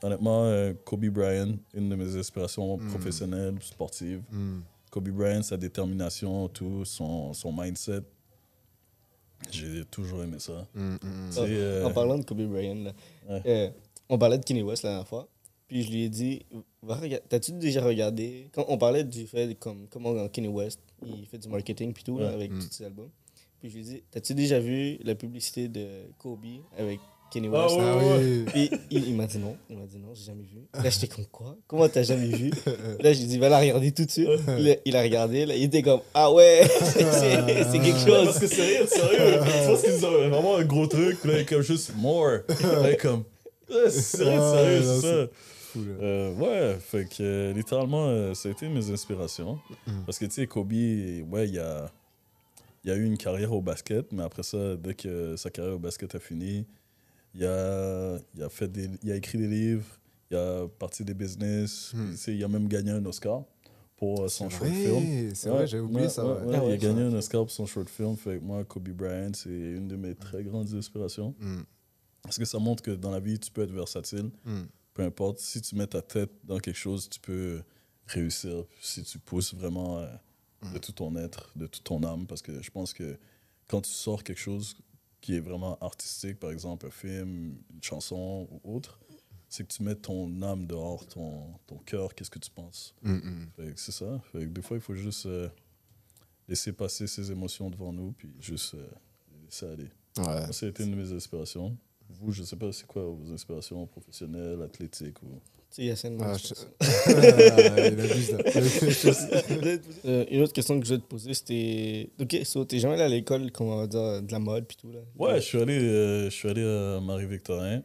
honnêtement, euh, Kobe Bryant, une de mes inspirations Mm. professionnelles, sportives. Hmm. Kobe Bryant, sa détermination, tout, son, son mindset. J'ai toujours aimé ça. Hmm, Tu sais, euh, En parlant de Kobe Bryant, là, Ouais. euh, on parlait de Kanye West la dernière fois. Puis je lui ai dit, t'as-tu déjà regardé quand on parlait du fait de comme comment Kanye West il fait du marketing puis tout là, avec Mm. tous ses albums. Puis je lui ai dit, t'as-tu déjà vu la publicité de Kobe avec Kenny Ah West. ouais, Ah ouais. oui. Puis il, il m'a dit non. Il m'a dit non, j'ai jamais vu. Là, j'étais comme quoi? Comment t'as jamais vu? <laughs> Là, j'ai dit, va la regarder tout de suite. Il a, il a regardé. Là, il était comme, ah ouais, c'est <laughs> c'est- c'est quelque Ouais, Parce chose. que sérieux, sérieux. tu penses qu'ils ont vraiment un gros truc, là, comme juste more. Là, comme. Sérieux, Ouais, sérieux, non, c'est ça. Fou, là. Euh, ouais, fait que euh, littéralement, euh, ça a été mes inspirations. Mm. Parce que tu sais, Kobe, ouais, il a, il a eu une carrière au basket, mais après ça, dès que sa carrière au basket a fini, il a, il a, fait des, il a écrit des livres, il a parti des business, Mm. sais, il a même gagné un Oscar pour euh, son short film. C'est Ouais, vrai, j'avais oublié ouais, ça. ouais, Ah il a gagné un Oscar pour son short film. Fait que moi, Kobe Bryant, c'est une de mes très grandes inspirations. Mm, Parce que ça montre que dans la vie, tu peux être versatile. mm. Peu importe, si tu mets ta tête dans quelque chose, tu peux réussir. Si tu pousses vraiment euh, de tout ton être, de toute ton âme. Parce que je pense que quand tu sors quelque chose qui est vraiment artistique, par exemple un film, une chanson ou autre, c'est que tu mets ton âme dehors, ton, ton cœur, qu'est-ce que tu penses? Mm, c'est ça. Fait que des fois, il faut juste euh, laisser passer ses émotions devant nous, puis juste euh, laisser aller. Ouais. Ça a été une de mes inspirations. Vous, je sais pas, c'est quoi vos inspirations professionnelles, athlétiques ou... Tu sais, Yacine, Ah, je-. <laughs> <laughs> Euh, une autre question que je voulais te poser, c'était. Ok, so, t'es jamais allé à l'école, comment on va dire, de la mode puis tout là? Ouais, je suis allé, euh, je suis allé à Marie-Victorin.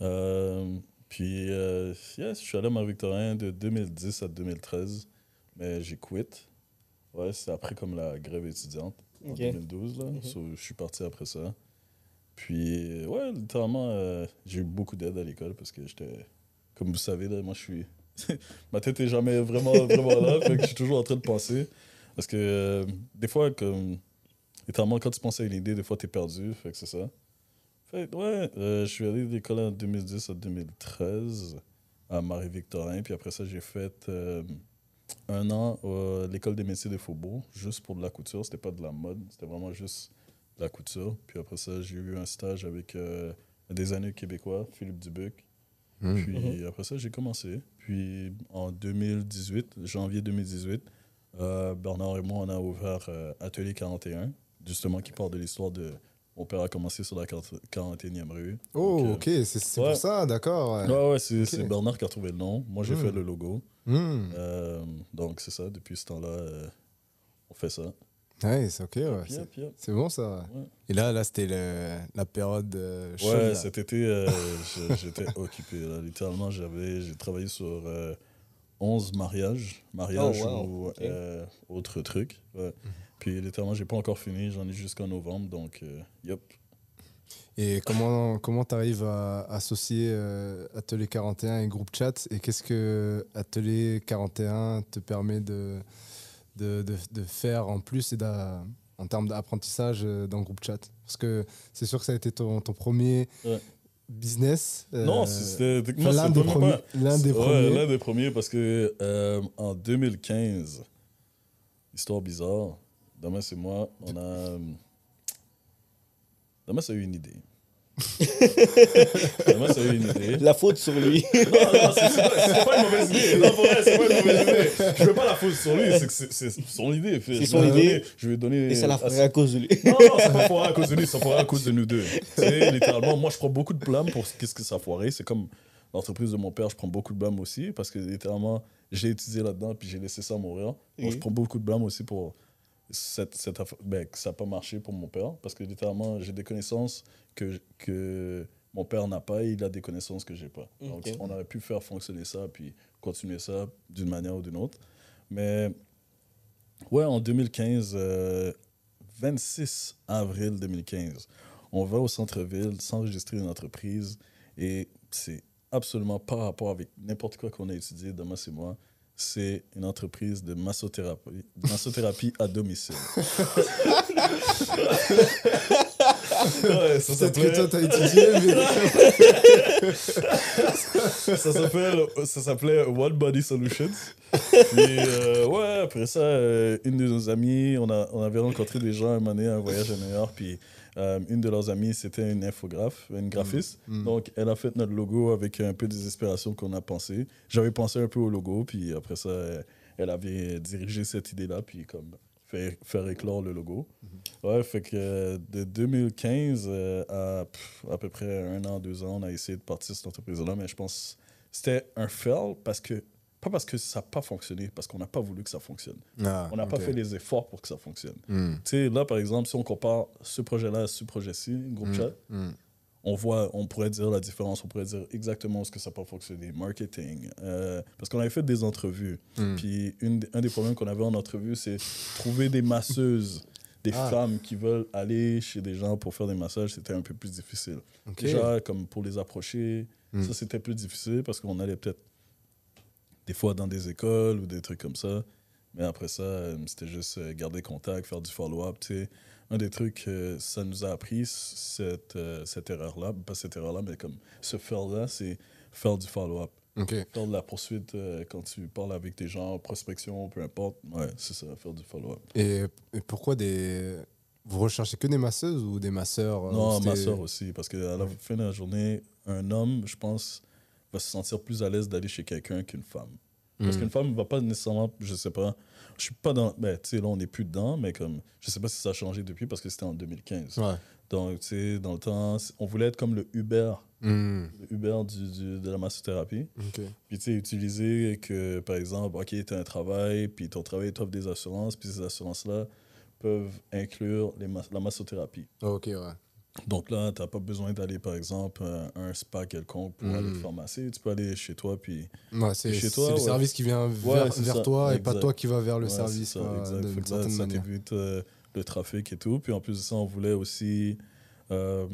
Euh, puis, euh, yeah, je suis allé à Marie-Victorin de 2010 à 2013. Mais j'ai quitté. Ouais, c'est après comme la grève étudiante en Ok. 2012. Là. Mhm. So, je suis parti après ça. Puis, ouais, littéralement, euh, j'ai eu beaucoup d'aide à l'école parce que j'étais. Comme vous savez, moi, je suis. <laughs> Ma tête est jamais vraiment, vraiment là. je suis toujours en train de penser. Parce que euh, des fois, comme. Littéralement, quand tu penses à une idée, des fois, t'es perdu. Fait que c'est ça. Fait ouais, euh, je suis allé à l'école en 2010 à 2013 à Marie-Victorin. Puis après ça, j'ai fait euh, un an à l'école des métiers de Faubourg, juste pour de la couture. C'était pas de la mode, c'était vraiment juste de la couture. Puis après ça, j'ai eu un stage avec euh, un designer québécois, Philippe Dubuc. Mm. Puis après ça, j'ai commencé. Puis en 2018, janvier 2018, euh, Bernard et moi, on a ouvert euh, Atelier 41, justement qui parle de l'histoire de. Mon père a commencé sur la 41e rue. Oh, Donc, euh, ok, c'est c'est ouais. pour ça, d'accord. ouais. Ouais, ouais, c'est Bernard qui a trouvé le nom. Moi, j'ai Hmm. fait le logo. Mm. Euh, donc, c'est ça. Depuis ce temps-là, euh, on fait ça. Ouais, c'est ok, ouais. C'est- bon ça. Ouais. Et là, là c'était le- la période euh, chaude. Ouais, là. cet été, euh, <laughs> j'étais occupé. là. Littéralement, j'avais, j'ai travaillé sur euh, 11 mariages, mariages Oh, wow. ou Ok. euh, autres trucs. Ouais. Puis littéralement, j'ai pas encore fini. J'en ai jusqu'en novembre. Donc, yup. Et comment comment t'arrives à associer Atelier 41 et groupe chat? Et qu'est-ce que Atelier 41 te permet de, de, de, de faire en plus et en termes d'apprentissage euh, dans groupe chat Parce que c'est sûr que ça a été ton, ton premier Ouais. business. euh, non, c'était l'un des, pas- l'un des Ouais, premiers. l'un des premiers parce que euh, en 2015, histoire bizarre, Damas et moi, on a. euh, Damas a eu une idée. <laughs> Damas a eu une idée. La faute sur lui. Non, non, c'est c'est pas, c'est pas une mauvaise idée. Non, pour vrai, c'est pas une mauvaise idée. Je veux pas la faute sur lui, c'est c'est c'est son idée. C'est son idée. donner- Je vais donner. Et ça la ferait à cause de lui. non, non, ça foire à cause de lui, ça foire à cause de nous deux. Sais, littéralement, moi, je prends beaucoup de blâme pour ce- qu'est-ce que ça a foiré. C'est comme l'entreprise de mon père, je prends beaucoup de blâme aussi parce que littéralement, j'ai étudié là-dedans puis j'ai laissé ça mourir. Oui. je prends beaucoup de blâme aussi pour cette, cette ben, que ça n'a pas marché pour mon père parce que littéralement, j'ai des connaissances que, que mon père n'a pas et il a des connaissances que j'ai pas. Donc, on aurait pu faire fonctionner ça puis continuer ça d'une manière ou d'une autre. Mais ouais, en 2015, euh, 26 avril 2015, on va au centre-ville s'enregistrer une entreprise et c'est absolument pas rapport avec n'importe quoi qu'on a étudié, Damas et moi. C'est une entreprise de massothérapie, massothérapie à domicile. <laughs> ouais, ça que toi, t'as étudié, mais. <laughs> ça s'appelle ça s'appelait One Body Solutions puis euh, ouais après ça euh, une de nos amies on a on avait rencontré des gens un moment donné à un voyage à New York puis euh, une de leurs amies c'était une infographe une graphiste Mm. donc elle a fait notre logo avec un peu des inspirations qu'on a pensé j'avais pensé un peu au logo puis après ça elle avait dirigé cette idée là puis comme faire, faire éclore le logo. Ouais, fait que de 2015 euh, à pff, à peu près un an, deux ans, on a essayé de partir cette entreprise-là, mais je pense que c'était un fail parce que, pas parce que ça n'a pas fonctionné, parce qu'on n'a pas voulu que ça fonctionne. Ah, On n'a pas fait les efforts pour que ça fonctionne. Hmm, Tu sais, là, par exemple, si on compare ce projet-là à ce projet-ci, groupe hmm, chat, hmm. on voit, on pourrait dire la différence, on pourrait dire exactement ce que ça n'a pas fonctionné, marketing. euh, parce qu'on avait fait des entrevues. Puis une, un des problèmes qu'on avait en entrevue, c'est trouver des masseuses, des Ah. femmes qui veulent aller chez des gens pour faire des massages, c'était un peu plus difficile. Déjà, comme pour les approcher, ça c'était plus difficile parce qu'on allait peut-être des fois dans des écoles ou des trucs comme ça. Mais après ça, euh, c'était juste euh, garder contact, faire du follow-up. Un des trucs que ça nous a appris, cette, euh, cette erreur-là, pas cette erreur-là, mais comme ce faire-là, c'est faire du follow-up. Ok. Faire de la poursuite euh, quand tu parles avec des gens, prospection, peu importe. Ouais, c'est ça, faire du follow-up. Et, et pourquoi des. Vous recherchez que des masseuses ou des masseurs Non, ou ma c'était- soeur aussi, parce qu'à la Ouais. fin de la journée, un homme, je pense, va se sentir plus à l'aise d'aller chez quelqu'un qu'une femme. Parce Hmm. qu'une femme ne va pas nécessairement, je sais pas, je suis pas dans, ben, tu sais, là on n'est plus dedans, mais comme, je sais pas si ça a changé depuis parce que c'était en 2015. Ouais. Donc, tu sais, dans le temps, on voulait être comme le Uber, Hmm, le Uber du, du- de la massothérapie. Puis, tu sais, utiliser que, par exemple, OK, tu as un travail, puis ton travail t'offre des assurances, puis ces assurances-là peuvent inclure les mas- la massothérapie. Ok, ouais. Donc là, tu n'as pas besoin d'aller, par exemple, à un spa quelconque pour aller te faire masser. Tu peux aller chez toi, puis Ouais, c'est chez c'est toi, le service qui vient vers, vers toi et pas toi qui va vers le service ça, exact. de- ça t'évite euh, le trafic et tout. Puis en plus de ça, on voulait aussi euh,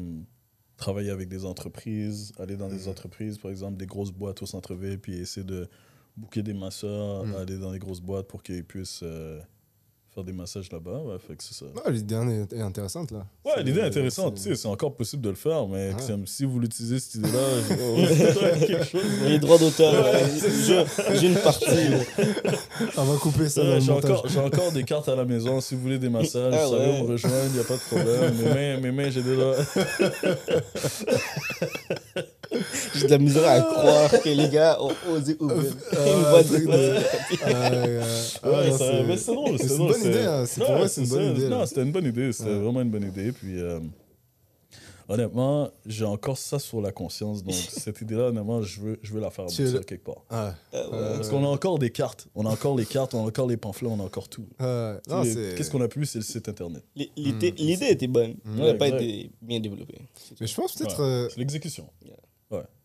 travailler avec des entreprises, aller dans des entreprises, par exemple, des grosses boîtes au centre-ville, puis essayer de booker des masseurs, Mhm. aller dans des grosses boîtes pour qu'ils puissent euh, faire des massages là-bas. Ouais, fait que c'est ça. Ouais, L'idée est, intéressante là. Ouais, C'est- l'idée est intéressante. Tu c'est- sais, c'est encore possible de le faire, mais c'est- si vous l'utilisez, cette idée-là, <laughs> je- oh, quelque chose. Les droits d'auteur, là, j'ai j'ai une partie. <laughs> On va couper ça Ouais, J'ai encore, j'ai encore des cartes à la maison. Si vous voulez des massages, Ah ça ouais. me rejoindre, il n'y a pas de problème. Mes mains, mes mains j'ai déjà. <laughs> J'ai de la misère à croire que les gars ont osé ouvrir une boîte de euh, massages. Ah, ouais, Ouais, ouais, non, ça- c'est- mais c'est drôle. C'est une bonne idée, hein. C'est- pour moi, c'est une bonne idée. Non, c'était une bonne idée. C'était vraiment une bonne idée. Puis, euh, honnêtement, j'ai encore ça sur la conscience. Donc, <laughs> cette idée-là, honnêtement, je veux, je veux la faire aboutir le- quelque part. Ah, Ah. Euh, Parce qu'on a encore des cartes. On a encore les cartes, on a encore les pamphlets, on a encore tout. Qu'est-ce qu'on a plus, c'est le site internet. L'idée Mm. l'idée était bonne, Mm. elle n'a pas Ouais, été bien développée. Mais je pense peut-être. Ouais. euh, C'est l'exécution.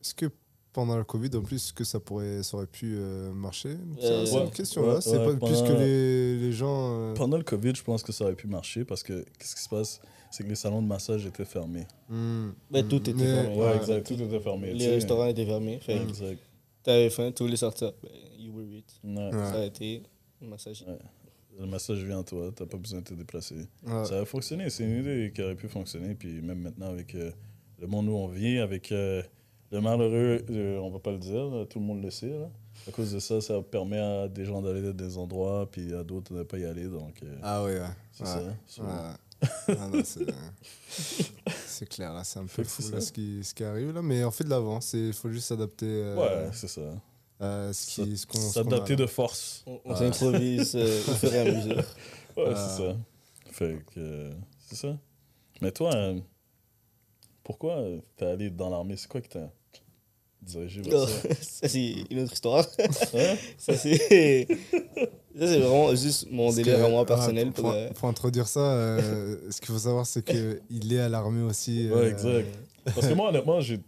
Est-ce que pendant le Covid, en plus, est-ce que ça, pourrait, ça aurait pu euh, marcher? Euh, C'est ouais. une question. Ouais, là. C'est ouais, pas plus pendant- que les, les gens. euh, Pendant le COVID, je pense que ça aurait pu marcher parce que qu'est-ce qui se passe? C'est que les salons de massage étaient fermés. Ben, hmm, tout était mais- fermé. Ouais, Ouais. exact. Tout était fermé. tu Les restaurants étaient fermés. Fait Exact. t'avais faim, tu voulais sortir. Ben, you were it. Ouais. Ouais. Ça a été un massage. Ouais. Le massage vient à toi, t'as pas besoin de te déplacer. ouais. Ça a fonctionné, c'est une idée qui aurait pu fonctionner. Puis même maintenant, avec euh, le monde où on vit, avec euh, le malheureux, euh, on va pas le dire, là, tout le monde le sait. là. À cause de ça, ça permet à des gens d'aller dans des endroits, puis à d'autres de ne pas y aller. Donc, euh, Ah ouais, ouais. c'est ouais. ça. Ouais. Non, c'est- clair, là, c'est un peu Fait que fou c'est là, ce, qui, ce qui arrive là, mais on fait de l'avant, il faut juste s'adapter euh, Ouais, c'est ça. à S'adapter de force. On, on Ouais. s'improvise euh, au fur et à mesure. <laughs> Ouais, Euh. c'est ça. Fait que, euh, c'est ça. Mais toi, euh, pourquoi euh, t'es allé dans l'armée? C'est quoi qui t'a dirigé vers ça <laughs> ça, c'est une autre histoire. Hein? <laughs> Ça, c'est. Ça, c'est vraiment juste mon délire que, à moi ah, personnel. pour, pour, euh, pour introduire ça, euh, ce qu'il faut savoir, c'est qu'il <laughs> est à l'armée aussi. Ouais, euh, exact. Parce que moi, honnêtement, j'ai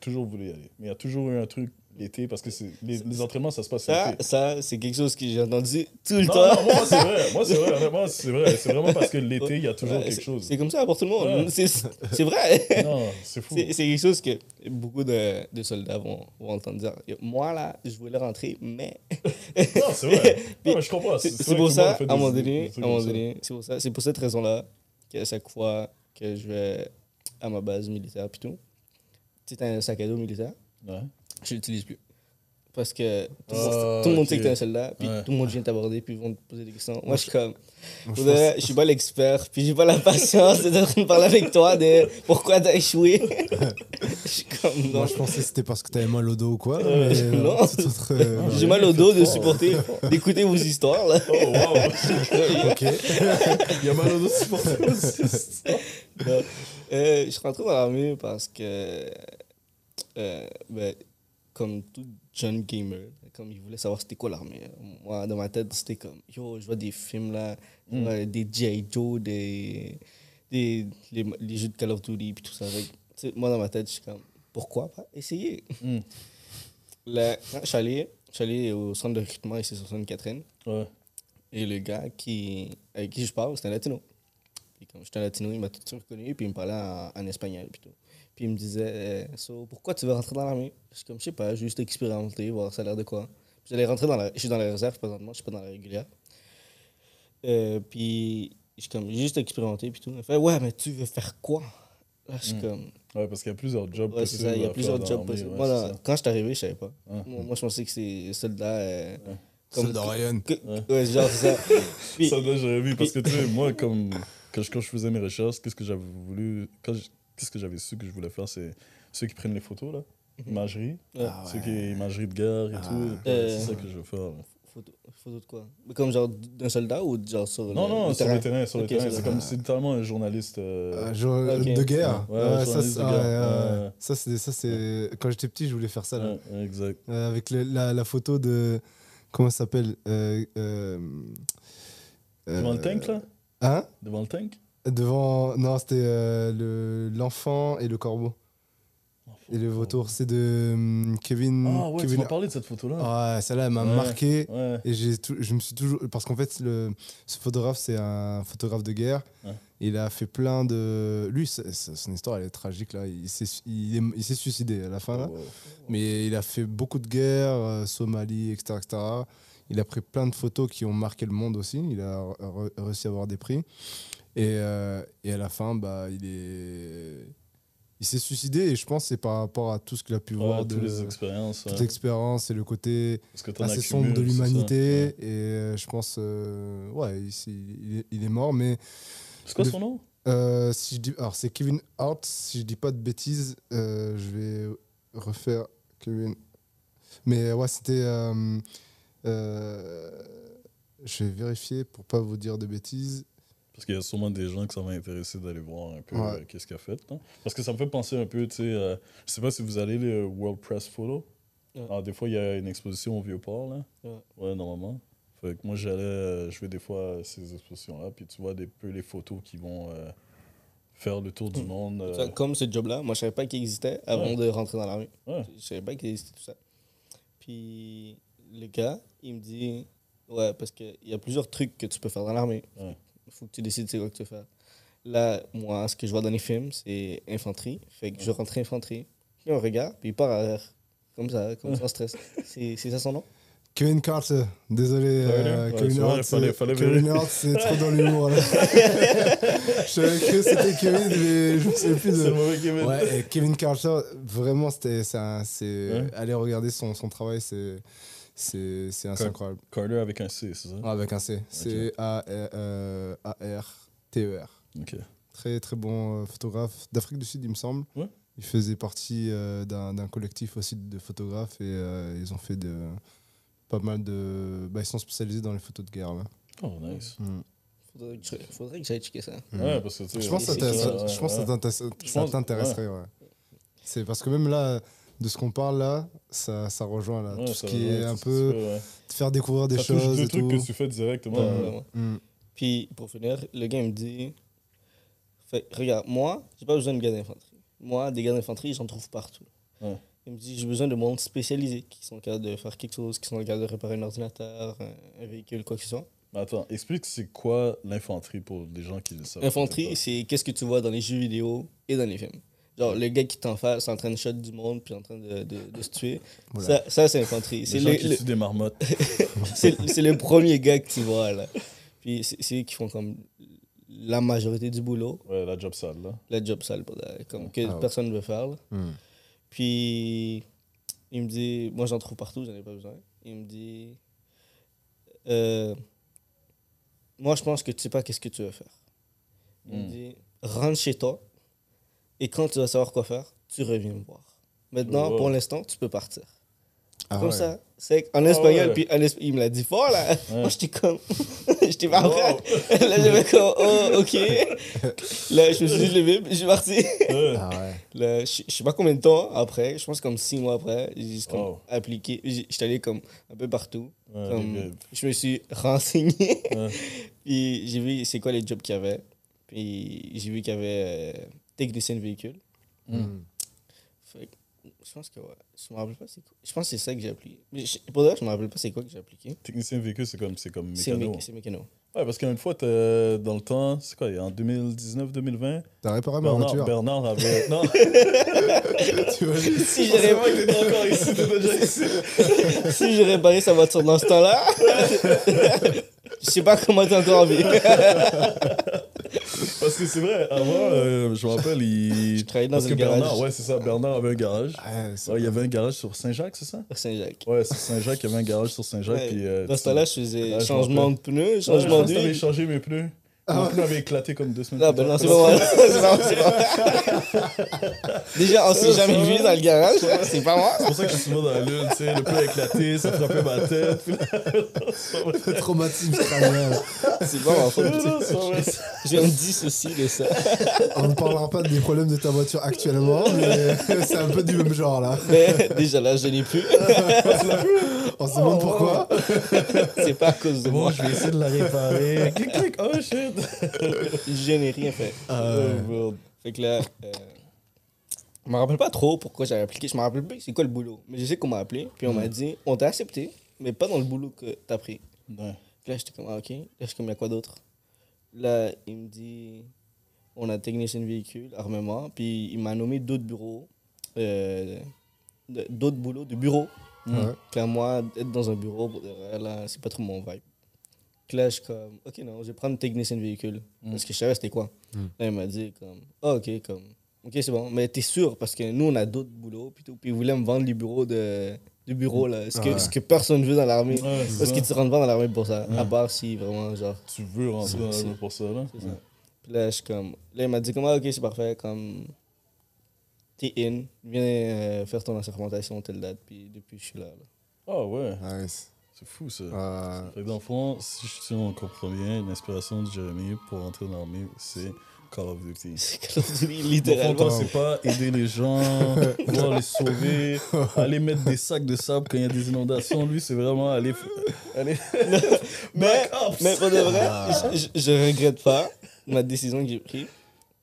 toujours voulu y aller. Mais il y a toujours eu un truc l'été, parce que les, les entraînements, ça se passe Ça, l'été. ça c'est quelque chose que j'ai entendu tout le Non, temps. non, moi, c'est vrai. Moi, c'est vrai. Honnêtement, c'est vrai. C'est vraiment parce que <laughs> l'été, il y a toujours Ouais, quelque chose. C'est comme ça pour tout le monde. Ouais. C'est vrai. <laughs> Non, c'est fou. C'est c'est quelque chose que beaucoup de, de soldats vont, vont entendre dire. Moi, là, je voulais rentrer, mais. <laughs> Non, c'est vrai. Non, mais je comprends. C'est pour ça, à un moment donné, c'est pour ça, c'est pour cette raison-là qu'à chaque fois que je vais à ma base militaire, puis tout, tu t'as un sac à dos militaire, Ouais. Je l'utilise plus. Parce que tout, le Ah, monde- tout le monde sait que t'es un soldat, puis Ouais. tout le monde vient t'aborder, puis ils vont te poser des questions. Moi, je suis comme, Moi, je de suis pas l'expert, puis j'ai pas la patience de train de parler avec toi de pourquoi t'as échoué. <laughs> Je suis comme, non. Moi, je pensais que c'était parce que t'avais mal au dos ou quoi. Euh, mais, euh, non. euh, J'ai mal au dos de supporter, d'écouter vos histoires, là. Oh, wow! <laughs> Ok. <laughs> Il y a mal aux autres supporters aussi. Non. Euh, je suis rentré dans l'armée parce que, euh, ben, comme tout jeune gamer, comme il voulait savoir c'était quoi l'armée. Moi, dans ma tête, c'était comme, yo, je vois des films là, Mm. vois des G.I. Joe, des, des les, les jeux de Call of Duty, puis tout ça. Fait moi, dans ma tête, je suis comme, pourquoi pas essayer? Mm. <laughs> Là, je suis allé, au centre de recrutement ici sur Sainte-Catherine. Ouais. Et le gars qui, avec qui je parle, c'est un latino. Puis comme j'étais un latino, il m'a tout de suite reconnu, puis il me parlait en, en espagnol. Puis, tout. Puis il me disait euh, So, Pourquoi tu veux rentrer dans l'armée? Je suis comme, je sais pas, juste expérimenter, voir ça a l'air de quoi. J'allais rentrer dans la. Je suis dans la réserve présentement, je suis pas dans la régulière. Euh, puis je suis comme, j'ai juste expérimenté, puis tout. Il fait Ouais, mais tu veux faire quoi? Là, je suis Mm. comme, Ouais, parce qu'il y a plusieurs jobs ouais, c'est possibles. ça, il y a plusieurs jobs possibles. ouais, Moi, là, quand je suis arrivé, je savais pas. Ouais. Moi, moi, je pensais que c'est soldat. euh, comme- Soldat Ryan. que- Ouais. ouais, genre, c'est ça. <laughs> Puis- j'aurais vu. Parce que, tu sais, moi, comme, quand, je, quand je faisais mes recherches, qu'est-ce que j'avais voulu. quand je- Qu'est-ce que j'avais su que je voulais faire, c'est ceux qui prennent les photos, là. Imagerie. Ouais. Ah Ceux ouais. qui imagerie de guerre et Ah. tout. Euh, C'est ça que je veux faire. là. Photo, photo de quoi? Mais Comme genre d'un soldat ou genre sur Non, le, non, le sur terrain le terrain? Sur le terrain. sur le C'est terrain. comme, c'est littéralement un journaliste. euh, Euh. De guerre. Ouais, Ouais, ça, journaliste c'est- de ouais, guerre. ouais. Ouais. ça, c'est ça, c'est quand j'étais petit, je voulais faire ça là. ouais, exact. Euh, avec le- la, la photo de comment ça s'appelle euh, euh, Devant le tank, là? Hein? Devant le tank? Devant non, c'était euh, le l'enfant et le corbeau et le vautour. C'est de hum, Kevin. Ah ouais, tu Kevin... m'as parlé de cette photo-là. Ah, celle-là, elle m'a Ouais. marqué. Ouais. Et j'ai tout- je me suis toujours. Parce qu'en fait, le, ce photographe, c'est un photographe de guerre. Ouais. Il a fait plein de. Lui, son histoire, elle est tragique. Là. Il s'est il il suicidé à la fin. Là. Mais il a fait beaucoup de guerres, euh, Somalie, etc., etc. Il a pris plein de photos qui ont marqué le monde aussi. Il a réussi à avoir des prix. Et, euh, et à la fin, bah, il est. Il s'est suicidé et je pense que c'est par rapport à tout ce qu'il a pu Ouais, voir de toutes les expériences. toute ouais. l'expérience et le côté assez sombre de l'humanité. Et euh, je pense, euh, ouais, il, est, il est mort. Mais C'est quoi son nom? Euh, si je dis, alors c'est Kevin Hart, si je dis pas de bêtises, euh, je vais refaire Kevin. Mais ouais, c'était. euh, je vais vérifier pour pas vous dire de bêtises. Parce qu'il y a sûrement des gens que ça va intéresser d'aller voir un peu Ouais. euh, qu'est-ce qu'il a fait. non? Parce que ça me fait penser un peu, tu sais, euh, je sais pas si vous allez le World Press Photo. Ouais. Alors, des fois, il y a une exposition au Vieux-Port, là. Ouais. Ouais, normalement. Fait que moi, j'allais, euh, je vais des fois à ces expositions-là, puis tu vois des peu les photos qui vont euh, faire le tour du Mm. monde. euh, Comme ce job-là, moi je savais pas qu'il existait avant Ouais. de rentrer dans l'armée. Ouais. Je savais pas qu'il existait tout ça. Puis le gars, il me dit Ouais, parce qu'il y a plusieurs trucs que tu peux faire dans l'armée. Faut que tu décides c'est quoi que tu veux faire. Là, moi, ce que je vois dans les films, c'est infanterie. Fait que je rentre infanterie. Puis on regarde, puis il part arrière. Comme ça, comme sans stress. C'est c'est ça son nom? Kevin Carter, désolé. Euh, Ouais, Kevin Hart, c'est- trop dans l'humour. là. <laughs> je savais que c'était Kevin, mais je me souviens plus de. mauvais Kevin. Ouais, Kevin Carter, vraiment, c'était, c'est, un- c'est Ouais. aller regarder son, son travail, c'est, c'est, assez incroyable. Carter avec un C, c'est ça? Ah, avec un C, A euh, A R T E. Très très bon euh, photographe d'Afrique du Sud, il me semble. Ouais. Il faisait partie euh, d'un, collectif aussi de photographes et euh, ils ont fait de pas mal de. Bah, ils sont spécialisés dans les photos de guerre. là. Oh, nice. Faudrait que je- faudrait que j'aille checker ça. Ouais, parce que Je pense que ça t'intéresserait. ouais. C'est parce que même là, de ce qu'on parle là, ça, ça rejoint là. ouais, tout ce qui va, est un c'est- peu c'est- ouais. te faire découvrir des Ça choses et trucs tout. que tu fais directement. Ouais, euh. Mm. Puis, pour finir, le gars il me dit fait, Regarde, moi, j'ai pas besoin de gars d'infanterie. Moi, des gars d'infanterie, j'en trouve partout. Ouais. Il me dit J'ai besoin de monde spécialisé qui sont capables de faire quelque chose, qui sont capables de réparer un ordinateur, un, un véhicule, quoi que ce soit. Mais Attends, explique c'est quoi l'infanterie pour les gens qui le savent. Infanterie, peut-être c'est qu'est-ce que tu vois dans les jeux vidéo et dans les films. Genre, le gars qui t'en face, en train de shot du monde, puis en train de, de, de se tuer. Voilà. Ça, ça c'est infanterie. C'est Les gens le, qui le- des marmottes. <laughs> c'est c'est le premier gars que tu vois, là. Puis c'est eux qui font comme la majorité du boulot. Ouais, la job sale, là. la job sale comme que Ah ouais. personne ne veut faire. là. Mm. Puis Il me dit, moi j'en trouve partout, j'en ai pas besoin. Il me dit, euh, moi je pense que tu sais pas qu'est-ce que tu veux faire. Il me Hmm. dit, rentre chez toi et quand tu vas savoir quoi faire, tu reviens me voir. Maintenant, Wow. pour l'instant, tu peux partir. Ah comme ouais. ça. C'est en espagnol, ouais. puis en il me l'a dit fort là. Ouais. <laughs> Moi j'étais comme, <laughs> j'étais pas prêt. <laughs> Là j'avais comme, oh ok. Là je me suis juste levé, puis je suis parti. Ah ouais. Là, je je sais pas combien de temps après, je pense comme six mois après, j'ai juste comme Wow. appliqué. J'étais allé comme un peu partout. Comme, je me suis renseigné. Ouais. puis j'ai vu c'est quoi les jobs qu'il y avait. Puis j'ai vu qu'il y avait euh, technicien de véhicule. Hmm. Fait que, je pense que ouais. Je me rappelle pas c'est quoi. Je pense que c'est ça que j'ai appliqué. Mais je- pour vrai, je me rappelle pas c'est quoi que j'ai appliqué. Technicien de véhicule, c'est comme, c'est comme C'est mécano. mé- c'est mécano. Ouais, parce qu'une fois, t'es- dans le temps, c'est quoi, en 2019-2020, T'as réparé ma Bernard, voiture. Bernard avait. <laughs> Non, Tu vois, <laughs> Si j'aurais que t'étais encore ici, t'étais déjà ici. <laughs> si j'ai réparé sa voiture dans ce temps-là, je sais pas comment t'es encore en vie. Parce que c'est vrai, avant, euh, je me rappelle, il. <laughs> Je travaillais dans Parce un que garage. Bernard, ouais, c'est ça, Bernard avait un garage. C'est- Ouais, il y avait un garage sur Saint-Jacques, c'est ça? Saint-Jacques. Ouais, sur Saint-Jacques, il y avait un garage sur Saint-Jacques. Ouais. puis, euh, Dans ce temps-là, je faisais je changement me de pneus, changement d'huile. changé mes pneus. Mon pneu avait éclaté comme deux semaines Ah ben non, c'est pas moi. <laughs> C'est pas moi, c'est pas moi. Déjà, on s'est jamais vu dans le garage. C'est pas moi. C'est pour ça que je suis souvent dans la lune, tu sais, le pneu a éclaté, ça frappait ma tête. <laughs> Le traumatisme crânien. C'est pas ma faute. Je me dissocier de ça. On ne parlera pas des problèmes de ta voiture actuellement, mais <laughs> c'est un peu du même genre là. Mais déjà là, je l'ai plus. On se demande Oh, pourquoi. <laughs> C'est pas à cause de Bon, moi. je vais essayer de la réparer. <laughs> clic, clic, oh shit. <laughs> Je n'ai rien fait. Euh, Oh, Fait que là, euh, je me rappelle pas trop pourquoi j'avais appliqué. Je me rappelle plus c'est quoi le boulot. Mais je sais qu'on m'a appelé. Puis on m'a dit, on t'a accepté, mais pas dans le boulot que t'as pris. Ouais. Puis là, j'étais comme, ah, ok. Là, j'étais comme, il y a quoi d'autre? Là, il me dit, on a technicien de véhicule, armement. Puis il m'a nommé d'autres bureaux, euh, d'autres boulots de bureau. Ouais. Moi, être dans un bureau, de là, c'est pas trop mon vibe. Puis là, je suis comme, ok, non, je vais prendre technicien de véhicule. Parce que je savais c'était quoi. Mm. Là, il m'a dit, comme, ah, ok, comme, ok, c'est bon. Mais t'es sûr? Parce que nous, on a d'autres boulots. Puis, tout. puis il voulait me vendre les bureaux de, du bureau, là. Ce que, Ouais. ce que personne veut dans l'armée. Ouais, Parce que tu rentres pas dans l'armée pour ça. Ouais. À part si vraiment, genre. Tu veux rentrer dans la C'est- lune pour ça, là? c'est ça. Ouais. Puis là, je comme. Là, il m'a dit, comme, ah, ok, c'est parfait. Comme. T'es in. Viens euh, faire ton assermentation telle date. Puis depuis, je suis là. là. Ah ouais, Nice. c'est fou ça. Euh, Fait que dans le fond, si, je- si on comprend bien, l'inspiration de Jérémy pour rentrer dans l'armée, c'est Call of Duty. <laughs> C'est Call of Duty, Dans le fond, littéralement. c'est pas aider les gens, <laughs> voir les sauver, aller mettre des sacs de sable quand il y a des inondations. Lui, c'est vraiment aller. f- aller... <laughs> Mais, mais pour de vrai, je, je- je regrette pas ma décision que j'ai prise.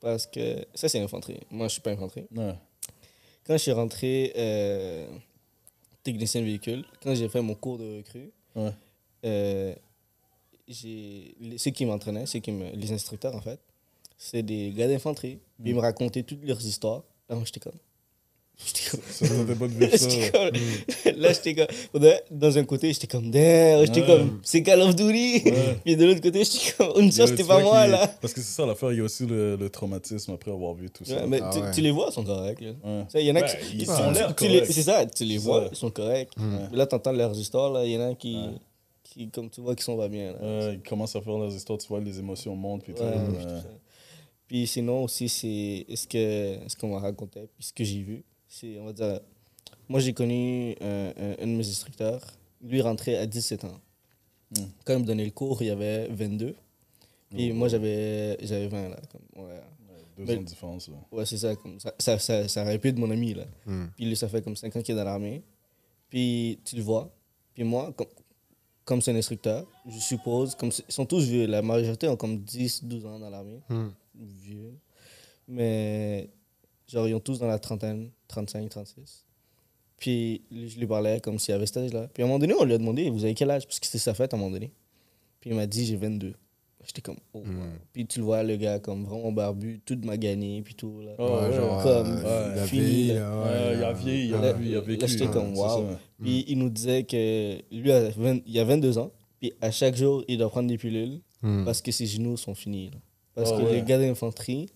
Parce que ça, c'est infanterie. Moi, je suis pas infanterie. Ouais. Quand je suis rentré euh, technicien de véhicule, quand j'ai fait mon cours de recrue, Ouais. euh, ceux qui m'entraînaient, ceux qui me, les instructeurs en fait, c'est des gars d'infanterie. Ils me racontaient toutes leurs histoires. Là, moi, j'étais comme. Là, j'étais comme. Dans un côté, j'étais comme. J'étais Ouais. comme. C'est Call of Duty. Ouais. <laughs> Puis de l'autre côté, j'étais comme. Une chose, c'était pas moi, là. Parce que c'est ça l'affaire, il y a aussi le, le traumatisme après avoir vu tout ça. Ouais, mais Ah tu, ouais. tu les vois, ils sont corrects. Il y en a Ouais, qui. ils tu- ont tu- l'air tu les- corrects. C'est ça, tu les vois, ils sont corrects. Mm. Mais là, t'entends leurs histoires, là, il y en a qui, Ouais. qui, comme tu vois, qui sont pas bien. Là. Ouais, ils commencent à faire leurs histoires, tu vois, les émotions montent. Puis tout. Ouais, Ouais. puis sinon aussi, c'est ce que ce qu'on m'a raconté, puis ce que j'ai vu. C'est, on va dire, moi j'ai connu un, un- un de mes instructeurs, lui rentrait à 17 ans. Hmm. Quand il me donnait le cours, il y avait 22. Puis Oh, moi j'avais, j'avais 20 là. Comme, ouais, Ouais, Deux Mais- ans de différence. là. ouais c'est ça, comme, ça, ça, ça, ça aurait pu être mon ami là. hmm. Puis lui, ça fait comme 5 ans qu'il est dans l'armée. Puis tu le vois. Puis moi, comme, comme c'est un instructeur, je suppose, comme ils sont tous vieux, la majorité ont comme 10, 12 ans dans l'armée. Hmm. Vieux. Mais genre, ils ont tous dans la trentaine, 35, 36. Puis je lui parlais comme s'il avait cet âge-là. Puis à un moment donné, on lui a demandé, vous avez quel âge? Parce que c'était sa fête à un moment donné. Puis il m'a dit, j'ai 22. J'étais comme, oh, wow. Hmm. Puis tu le vois, le gars, comme vraiment barbu, tout magané, puis tout. Là. Oh, Ouais, genre, comme, euh, fini, ouais, Ouais, il a vieilli, il a il a là, vécu. j'étais hein, comme, wow. ça. Puis il nous disait que lui, a 20 il a 22 ans. Puis à chaque jour, il doit prendre des pilules Hmm. parce que ses genoux sont finis. là. Parce Ah que ouais. les gars d'infanterie,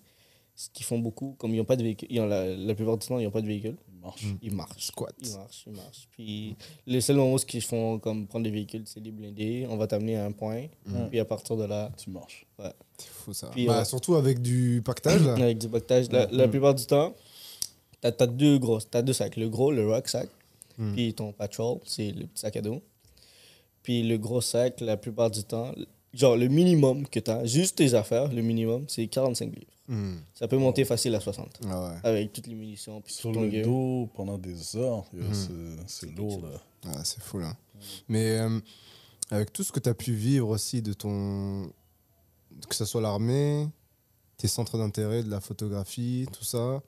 ce qu'ils font beaucoup, comme ils n'ont pas de véhicule, ils ont la, la plupart du temps, ils n'ont pas de véhicule, Il marche. Mm. ils marchent. Squat. Ils marchent, ils marchent. Puis les seuls moments où ils font comme prendre des véhicules, c'est des blindés. On va t'amener à un point. Mm. Puis à partir de là, Tu marches. C'est fou ça. Puis, Bah, ouais. Surtout avec du pactage là. <clears throat> avec du pactage, la, la Mm. plupart du temps, t'as as deux gros, t'as deux sacs. Le gros, le rock sac, Mm. puis ton patrol, c'est le petit sac à dos. Puis le gros sac, la plupart du temps, genre le minimum que t'as, juste tes affaires, le minimum, c'est 45 livres. Mm. Ça peut monter facile à 60. Ah ouais. Avec toutes les munitions, puis Sur le gear. dos pendant des heures, Mhm. c'est- c'est lourd là. Ah, c'est fou là. Mais euh, avec tout ce que tu as pu vivre aussi de ton. que ce soit l'armée, tes centres d'intérêt, de la photographie, tout ça.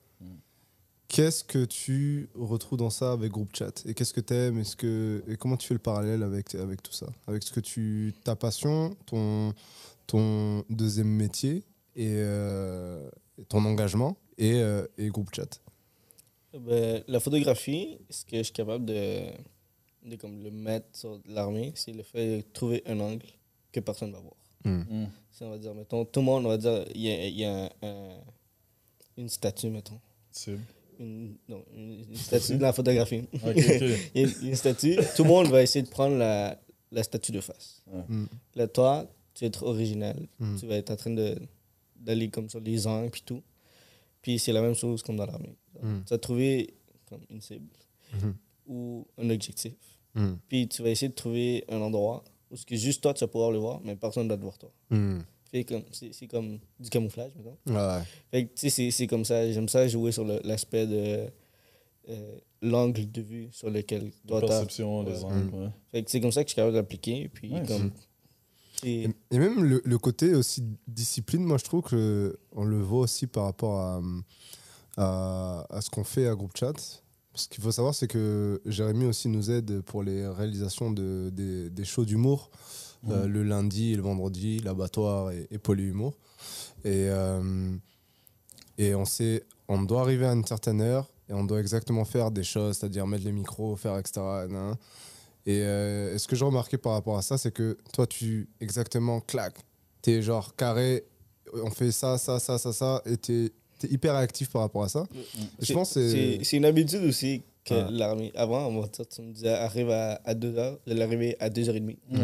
Qu'est-ce que tu retrouves dans ça avec Groupe Chat? Et qu'est-ce que tu aimes Est-ce que, Et comment tu fais le parallèle avec, avec tout ça? Avec ce que tu. ta passion, ton, ton deuxième métier et, euh, et ton engagement et, euh, et Groupe Chat? Ben, la photographie, ce que je suis capable de, de comme le mettre sur l'armée, c'est le fait de trouver un angle que personne ne va voir. Mm. Mm. Si on va dire, mettons, tout le monde, on va dire, il y a, il y a un- un- une statue, mettons. Une, non, une, une statue de la photographie. <laughs> Une statue, tout le monde va essayer de prendre la, la statue de face. Mm. Là, toi, tu vas être original. Mm. Tu vas être en train de- d'aller comme sur les angles puis tout. Puis c'est la même chose comme dans l'armée. Mm. Tu vas trouver comme une cible Mhm. ou un objectif. Mm. Puis tu vas essayer de trouver un endroit où ce que juste toi, tu vas pouvoir le voir, mais personne ne va te voir toi. Fait comme, c'est, c'est comme du camouflage, mettons. Ouais. Fait que, tu sais, c'est, c'est comme ça. J'aime ça jouer sur l'aspect de euh, l'angle de vue sur lequel La toi, t'as. perception, Ouais. angles, ouais. Fait que c'est comme ça que je suis capable d'appliquer. Puis Ouais, comme... c'est- Et, et même le, le côté aussi discipline, moi je trouve que on le voit aussi par rapport à, à, à ce qu'on fait à Groupe Chat. Ce qu'il faut savoir, c'est que Jérémy aussi nous aide pour les réalisations de, des, des shows d'humour euh, Mhm. le lundi et le vendredi, l'abattoir et, et Polyhumour. Et, euh, et on sait, on doit arriver à une certaine heure et on doit exactement faire des choses, c'est-à-dire mettre les micros, faire etc. Et, euh, et ce que j'ai remarqué par rapport à ça, c'est que toi, tu exactement clac. T'es genre carré, on fait ça, ça, ça, ça, ça, et t'es es hyper réactif par rapport à ça. Et je pense que c'est. c'est c'est une habitude aussi que Ah. l'armée. Avant, on va dire, tu me disais, arrive à, à 2h, j'allais arriver à 2h30. Mm.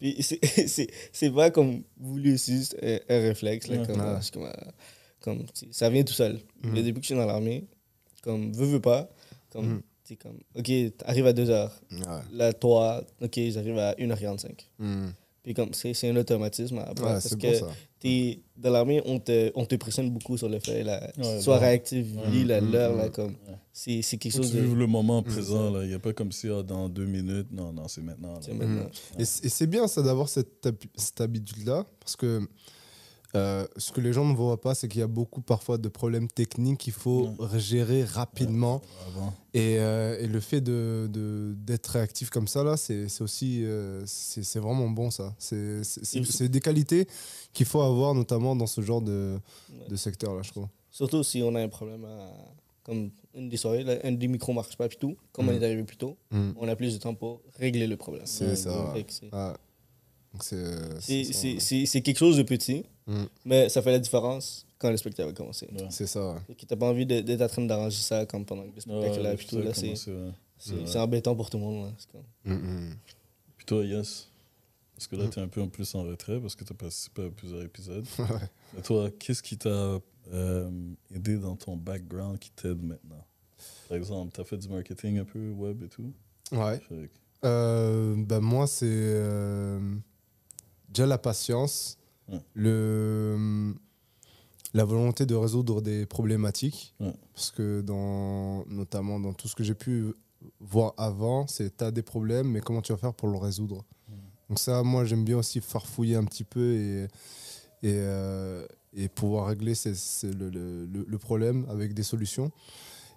Puis c'est- <laughs> c'est c'est pas comme voulu aussi, juste un, un réflexe. Là, Ouais. comme, c'est comme, euh, comme, ça vient tout seul. Mais depuis que je suis dans l'armée, comme veux, veux pas, comme, tu sais, comme ok, t'arrives à 2h. Ouais. Là, toi, ok, j'arrive à 1h45. Puis comme c'est c'est un automatisme après. Ouais, parce c'est que t'es- dans l'armée, on te, on te pressionne beaucoup sur le fait, là, Ouais, sois bon. réactif, Ouais. lis la- Mhm. l'heure, là, comme, Ouais. c'est c'est quelque chose tu de... le moment Mm. présent, là. Il n'y a pas comme si ah, dans deux minutes. Non, non, c'est maintenant. là. c'est maintenant. Et c'est bien ça d'avoir cette, cette habitude-là, parce que euh, ce que les gens ne voient pas, c'est qu'il y a beaucoup parfois de problèmes techniques qu'il faut gérer rapidement. Et, euh, et le fait de- d'être réactif comme ça, là, c'est, aussi euh, c'est, vraiment bon ça. C'est, des qualités qu'il faut avoir notamment dans ce genre de, secteur-là, je trouve. Surtout si on a un problème à... Comme une des soirées, là, un des micros ne marche pas, puis tout. Comme on Mhm. est arrivé plus tôt, Mm. on a plus de temps pour régler le problème. C'est ça. C'est- euh, C'est quelque chose de petit, Mm. mais ça fait la différence quand le spectacle va commencer. Ouais. c'est ça. ouais. Que t'as pas envie d'être en train d'arranger ça comme pendant que le spectacle là, tout. Là, c'est embêtant pour tout le monde. Là. Comme- Mm, mm. Puis toi, Yes, parce que là, Mhm. tu es un peu en plus en retrait parce que tu as participé à plusieurs épisodes. <laughs> Ouais. Toi, qu'est-ce qui t'a euh, aidé dans ton background qui t'aide maintenant? Par exemple, tu as fait du marketing un peu web et tout? Ouais. Euh, bah, moi, c'est euh, déjà la patience, Ouais. le, la volonté de résoudre des problématiques. Ouais. Parce que, dans, notamment dans tout ce que j'ai pu voir avant, c'est tu as des problèmes, mais comment tu vas faire pour le résoudre? Donc, ça, moi, j'aime bien aussi farfouiller un petit peu et, et, euh, et pouvoir régler ces- ces- le, le- le- le problème avec des solutions.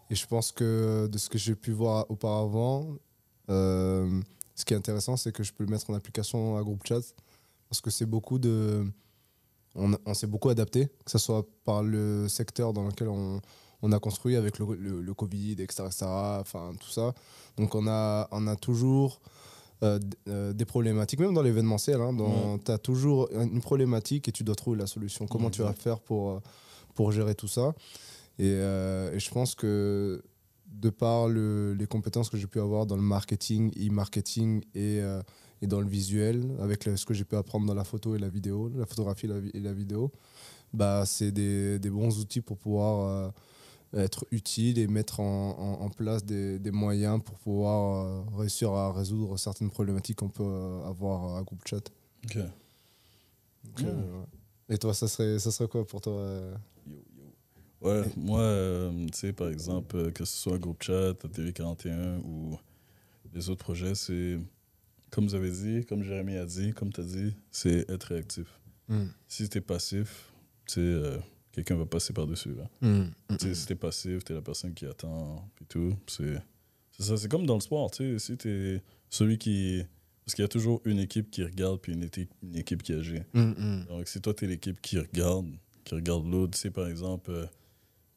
Et je pense que de ce que j'ai pu voir auparavant, euh, ce qui est intéressant, c'est que je peux le mettre en application à groupe chat parce que c'est beaucoup de. On, on s'est beaucoup adapté, que ce soit par le secteur dans lequel on, on a construit avec le, le, le Covid, etc., etc., enfin tout ça. Donc on a, on a toujours euh, euh, des problématiques, même dans l'événementiel. Hein, dans- Tu as toujours une problématique et tu dois trouver la solution. Comment tu vas faire pour, euh, pour gérer tout ça? Et, euh, et je pense que de par le- les compétences que j'ai pu avoir dans le marketing, e-marketing et, euh, et dans le visuel, avec le- ce que j'ai pu apprendre dans la photo et la vidéo, la photographie et la, vidéo, bah, c'est des, des bons outils pour pouvoir euh, être utile et mettre en, en- en place des, des moyens pour pouvoir euh, réussir à résoudre certaines problématiques qu'on peut euh, avoir à groupe chat. Ok. Donc, euh, ouais. Et toi, ça serait, ça serait quoi pour toi Yo, yo. Ouais, moi, euh, tu sais, par exemple, que ce soit Groupe Chat, TV41 ou les autres projets, c'est, comme vous avez dit, comme Jérémy a dit, comme tu as dit, c'est être réactif. Si tu es passif, tu euh, quelqu'un va passer par-dessus. Tu sais, si t'es passif, t'es la personne qui attend, puis tout. C'est c'est ça, c'est comme dans le sport, tu sais. Si t'es celui qui. Parce qu'il y a toujours une équipe qui regarde, puis une, équipe- une équipe qui agit. Donc, si toi, t'es l'équipe qui regarde, qui regarde l'autre, tu sais, par exemple, euh,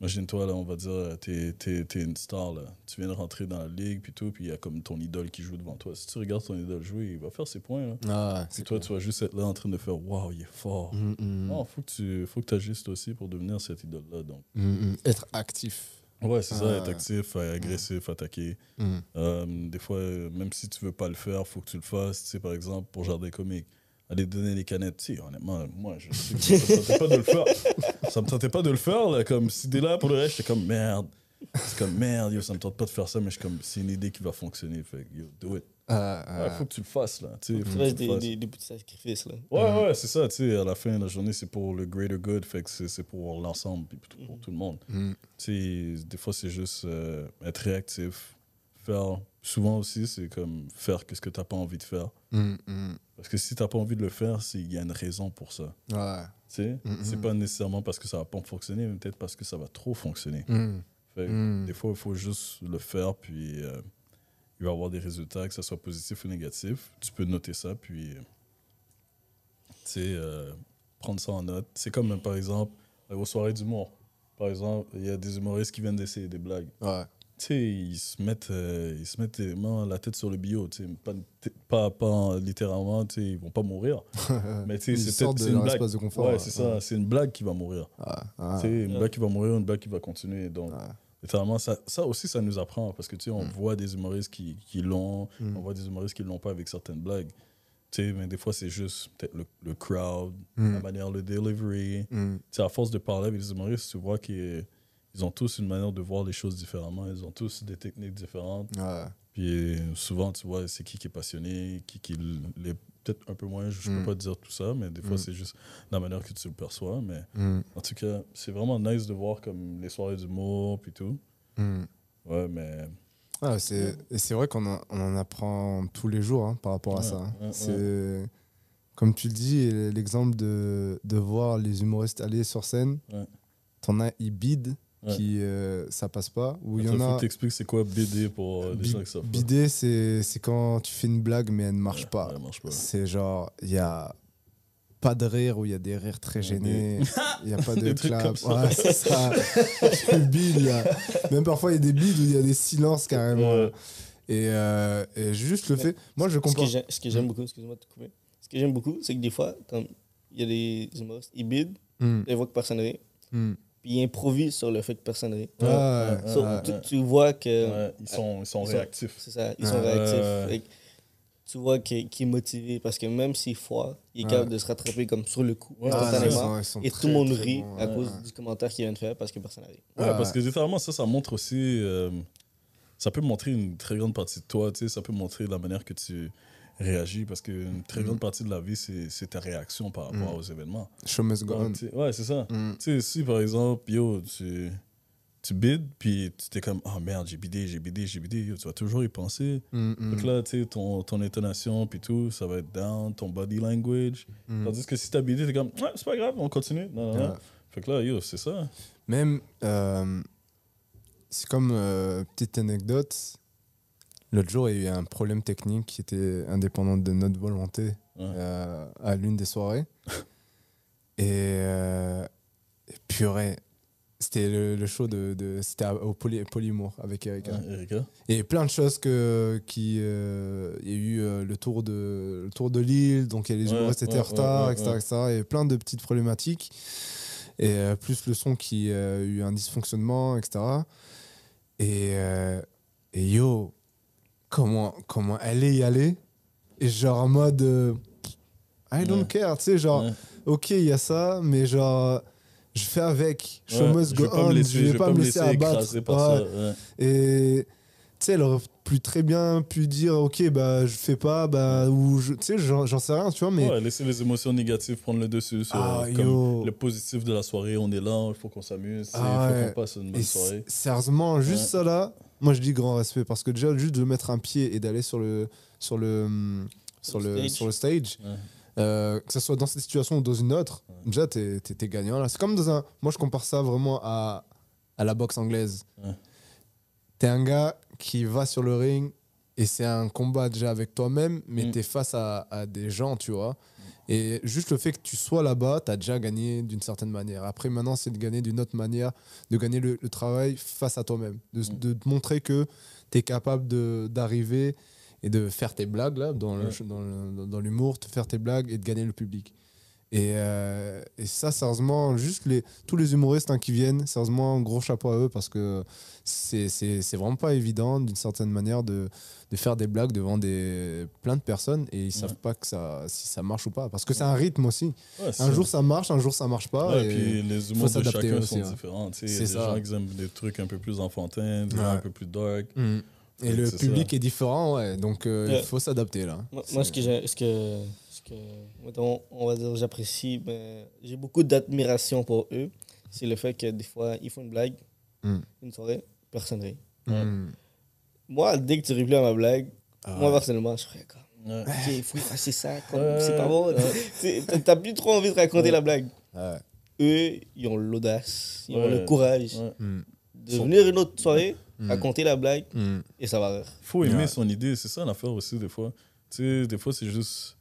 imagine-toi, là, on va dire, euh, t'es t'es- t'es une star, là. Tu viens de rentrer dans la ligue, puis tout, puis il y a comme ton idole qui joue devant toi. Si tu regardes ton idole jouer, il va faire ses points, là. Ah, Si toi, tu vas juste être là en train de faire Waouh, il est fort. Mm, mm, Non, faut que tu faut que agisses aussi pour devenir cette idole-là. Donc, mm, mm. Être actif. ouais, c'est ça, Ah. être actif, agressif, attaquer. Mm. Euh, des fois, euh, même si tu veux pas le faire, faut que tu le fasses. Tu sais, par exemple, pour Jardin Comique, aller donner les canettes. Tu sais, honnêtement, moi, je <laughs> sais que ça me tentait pas de le faire. Ça me tentait pas de le faire. Là, comme si dès là, pour le reste, j'étais comme merde. C'est comme merde, yo, ça me tente pas de faire ça, mais je suis comme, c'est une idée qui va fonctionner. Fait que, yo, do it. Ah, Ouais, ah. faut que tu le fasses, là. Tu sais, faut Tu que fais tu le des, fasses. des, des petits sacrifices, là. Ouais, ouais, c'est ça, tu sais, à la fin de la journée, c'est pour le greater good, fait que c'est c'est pour l'ensemble, puis pour, pour tout le monde. Mm. Tu sais, des fois, c'est juste euh, être réactif, faire, souvent aussi, c'est comme faire qu'est-ce que t'as pas envie de faire. Mm, mm. Parce que si t'as pas envie de le faire, il y a une raison pour ça, Ouais. tu sais? Mhm. C'est pas nécessairement parce que ça va pas fonctionner, mais peut-être parce que ça va trop fonctionner. Mm. Fait que Mm. Des fois, il faut juste le faire, puis euh, il va y avoir des résultats, que ce soit positif ou négatif. Tu peux noter ça, puis euh, tu sais, euh, prendre ça en note. C'est comme, par exemple, aux soirées d'humour. Par exemple, il y a des humoristes qui viennent d'essayer des blagues. Ouais. Ils se mettent, euh, ils se mettent les mains, la tête sur le bio, pas, pas, pas littéralement, ils vont pas mourir. <laughs> Mais c'est peut-être une blague. de confort. Ouais, c'est ça, c'est une blague qui va mourir. Ah, ah. Une blague qui va mourir, une blague qui va continuer. Donc, Ah. littéralement, ça, ça aussi, ça nous apprend parce que tu sais, on Mm. voit des humoristes qui, qui l'ont, Mm. on voit des humoristes qui l'ont pas avec certaines blagues. Tu sais, mais des fois, c'est juste peut-être le, le crowd, Mm. la manière, le delivery. Mm. À force de parler avec les humoristes, tu vois qu'ils ils ont tous une manière de voir les choses différemment. Ils ont tous des techniques différentes. Ouais. Puis souvent, tu vois, c'est qui qui est passionné, qui qui l'est peut-être un peu moins. Je, ne Mm. peux pas te dire tout ça, mais des fois, Mm. c'est juste la manière que tu le perçois. Mais Mm. en tout cas, c'est vraiment nice de voir comme les soirées d'humour puis tout. Mm. Ouais, mais. Ah, c'est, et c'est vrai qu'on en, on en apprend tous les jours hein, par rapport à Ouais, ça. hein. ouais, c'est, comme tu le dis, l'exemple de, de voir les humoristes aller sur scène. T'en as, ils bident, Ouais. qui euh, ça passe pas. Ou il y en faut a. que t'expliques c'est quoi BD pour euh, les gens qui savent. Bider, c'est, c'est quand tu fais une blague mais elle ne marche Ouais, pas. C'est genre, il y a pas de rire ou il y a des rires très gênés. <laughs> Il n'y a pas de clap. comme ça. Ouais, c'est ça. <laughs> tu bides, là. Même parfois, il y a des bides où il y a des silences carrément. Ouais. Et, euh, et juste le fait. Moi, je comprends. ce que j'aime beaucoup, excuse-moi de te couper. Ce que j'aime beaucoup, c'est que des fois, comme, il y a des humoristes, ils bident, Hmm, ils voient que personne rit, hmm. Puis ils improvisent sur le fait que personne rit. Ouais, ouais, ouais, So, ouais. tu, tu vois que. Ouais, ils sont, ils sont réactifs. C'est ça, ils Ouais. sont réactifs. Tu vois qu'il qu'il est motivé parce que même s'il foire, il est Ouais. capable de se rattraper comme sur le coup, Ah, instantanément. Et très, tout le monde rit à cause ouais. du commentaire qu'il vient de faire parce que personne n'a ri. Ouais, Ouais. parce que littéralement, ça, ça montre aussi. euh, ça peut montrer une très grande partie de toi, tu sais, ça peut montrer la manière que tu réagis, parce qu'une très Mm. grande partie de la vie, c'est c'est ta réaction par rapport Mm. aux événements. Show must go on. Ouais, c'est ça. Hmm. Tu sais, si par exemple, yo, tu, tu bides, puis tu t'es comme, oh merde, j'ai bidé, j'ai bidé, j'ai bidé, yo, tu vas toujours y penser. Donc là, tu sais, ton, ton intonation, puis tout, ça va être down, ton body language. Tandis que si t'as bidé, t'es comme, ouais, c'est pas grave, on continue. Non, non, non. Ouais. Fait que là, yo, c'est ça. Même, euh, c'est comme euh, petite anecdote. L'autre jour, il y a eu un problème technique qui était indépendant de notre volonté Ouais. euh, à l'une des soirées. <laughs> et, euh, et purée, c'était le, le show de, de c'était au Poly, Polymour avec Erika. Hein, Erika? Et plein de choses que qui euh, il y a eu euh, le tour de le tour de l'île donc il y a les Ouais, humoristes étaient ouais, en retard ouais, ouais, etc., ouais. etc. et plein de petites problématiques Et plus le son qui a eu un dysfonctionnement, etc. Et, et yo, comment, comment elle est y aller Et genre en mode. euh, I don't Ouais. care, tu sais, genre, Ouais. ok, il y a ça, mais genre, je fais avec. Show Ouais, must je vais go pas on, me laisser, je vais pas me laisser abattre. par ça. Et tu sais, elle aurait pu très bien pu dire, ok, bah je fais pas, bah, ou je- tu sais, j'en sais rien, tu vois, mais. Ouais, laisser les émotions négatives prendre le dessus sur Ah, comme le positif de la soirée. On est là, il faut qu'on s'amuse, il Ah, faut ouais. qu'on passe une bonne soirée. sérieusement, juste ça là, moi je dis grand respect parce que déjà, juste de mettre un pied et d'aller sur le, sur le, sur le sur le stage, Ouais. euh, que ce soit dans cette situation ou dans une autre, déjà t'es t'es- t'es gagnant là. C'est comme dans un. Moi je compare ça vraiment à, à la boxe anglaise. Ouais. T'es un gars qui va sur le ring et c'est un combat déjà avec toi-même, mais Mm. t'es face à, à des gens, tu vois. Et juste le fait que tu sois là-bas, t'as déjà gagné d'une certaine manière. Après, maintenant, c'est de gagner d'une autre manière, de gagner le, le travail face à toi-même, de, Mm. de te montrer que t'es capable de- d'arriver et de faire tes blagues là, dans Ouais. le- dans- dans l'humour, de faire tes blagues et de gagner le public. Et, euh, et ça, sérieusement, juste les, tous les humoristes hein, qui viennent, sérieusement, gros chapeau à eux parce que c'est c'est- c'est vraiment pas évident, d'une certaine manière, de, de faire des blagues devant des, plein de personnes et ils savent Ouais. pas que ça, si ça marche ou pas. Parce que c'est un rythme aussi. Ouais, Un jour ça marche, un jour ça marche pas. Ouais, et- puis les humours de chacun aussi, sont hein. différents. tu sais. Il y C'est a des ça. gens qui aiment des trucs un peu plus enfantins, des gens un peu plus dark. Mm. Et le public ça. est différent, ouais. Donc euh, Ouais. il faut s'adapter là. Moi, que, ce que mettons, on va dire, j'apprécie, ben, j'ai beaucoup d'admiration pour eux. C'est le fait que des fois, ils font une blague, Mm. une soirée, personne rit. Ouais. Mm. Moi, dès que tu ris plus à ma blague, Ah moi, personnellement, je serais comme, Ouais. ok, il faut effacer ça, c'est pas bon. <laughs> T'as- plus trop envie de raconter Ouais. la blague. Ouais. Eux, ils ont l'audace, ils ont le courage Ouais. Mm. de venir une autre soirée, Mm. raconter la blague, Mm. et ça va rire. faut aimer Ouais. son idée, c'est ça l'affaire aussi des fois. Tu sais, des fois c'est juste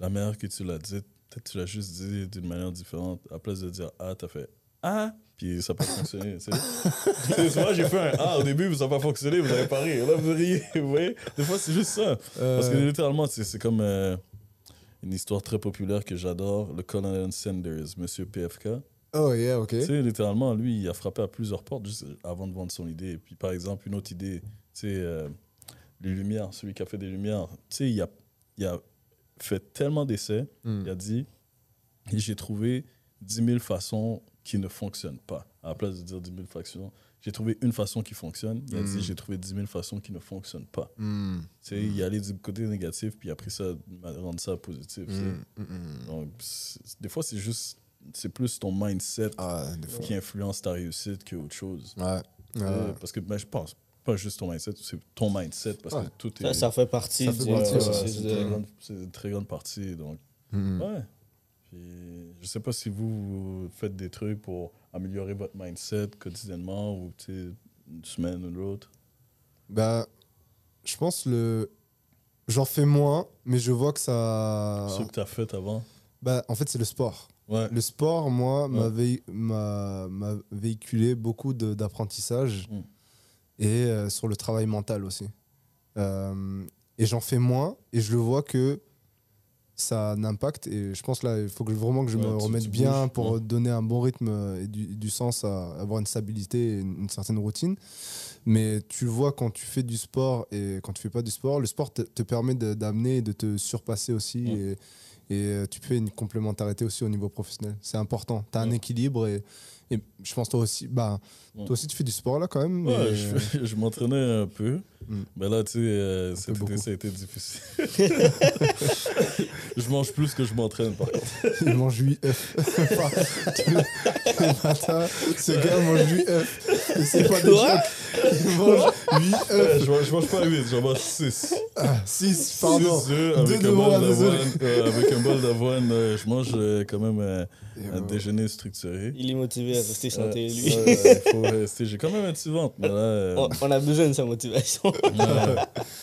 la manière que tu l'as dit, peut-être tu l'as juste dit d'une manière différente. À place de dire ah, t'as fait ah, puis ça n'a pas fonctionné. souvent <laughs> j'ai fait un ah au début, mais ça n'a pas fonctionné, vous n'avez pas ri. Là vous riez, <laughs> vous voyez. Des fois c'est juste ça. Parce que Euh, littéralement, c'est comme euh, une histoire très populaire que j'adore, le Colonel Sanders, Monsieur PFK. Oh yeah, ok. Tu sais, littéralement, lui, il a frappé à plusieurs portes juste avant de vendre son idée. Et puis, par exemple, une autre idée, tu sais, euh, les lumières, celui qui a fait des lumières, tu sais, il a, il a fait tellement d'essais, Mm. il a dit, j'ai trouvé 10 000 façons qui ne fonctionnent pas. À la place de dire 10 000 façons, j'ai trouvé une façon qui fonctionne. Il a Mm. dit, j'ai trouvé 10 000 façons qui ne fonctionnent pas. Mm. Tu il est allé du côté négatif, puis il a pris ça, rendre ça positif. Donc, des fois, c'est juste, c'est plus ton mindset Ah, qui influence ta réussite chose. Ouais. Tu sais, Ouais. Parce que ben, je pense, pas juste ton mindset, c'est ton mindset, parce Ouais. que tout est. Ça, ça fait partie Ça fait du Ouais, partie, ouais, processus c'est une, très grande- c'est une très grande partie. Donc, Mm. ouais. Puis, je sais pas si vous, vous faites des trucs pour améliorer votre mindset quotidiennement ou tu sais, une semaine ou l'autre. Bah, je pense le. J'en fais moins, mais je vois que ça. Ce que tu as fait avant? Bah, en fait, c'est le sport. Ouais. Le sport, moi, m'a Ouais. m'a m'a véhiculé beaucoup d'apprentissage Mm. Et euh, sur le travail mental aussi. Euh, et j'en fais moins et je le vois que ça a un impact. Et je pense là, il faut que, vraiment que je Ouais, me remette bien pour ouais. donner un bon rythme et du, du sens à avoir une stabilité et une, une certaine routine. Mais tu le vois quand tu fais du sport et quand tu fais pas du sport, le sport te, te permet d'amener et de te surpasser aussi. Ouais. Et, et euh, tu fais une complémentarité aussi au niveau professionnel. C'est important. Tu as un équilibre et, et je pense toi aussi, bah, Ouais. toi aussi tu fais du sport là quand même. Ouais, mais- je, je m'entraînais un peu. Mm. Mais là, tu sais, euh, Un cet été, ça a été difficile. <laughs> je mange plus que je m'entraîne, par contre. <laughs> il mange 8 œufs. <laughs> Les matins, ce gars mange 8 œufs. Et c'est pas des jokes. Il mange 8 Euh, œufs. je, mange- je mange pas 8, j'en mange 6. Ah, 6, pardon. 6 œufs avec, un de euh, avec un bol d'avoine. euh, je mange euh, quand même euh, un euh, déjeuner structuré. Il est motivé à rester santé, Euh, lui. faut <laughs> rester. J'ai quand même un petit ventre, mais là. euh, On, on a besoin de sa motivation.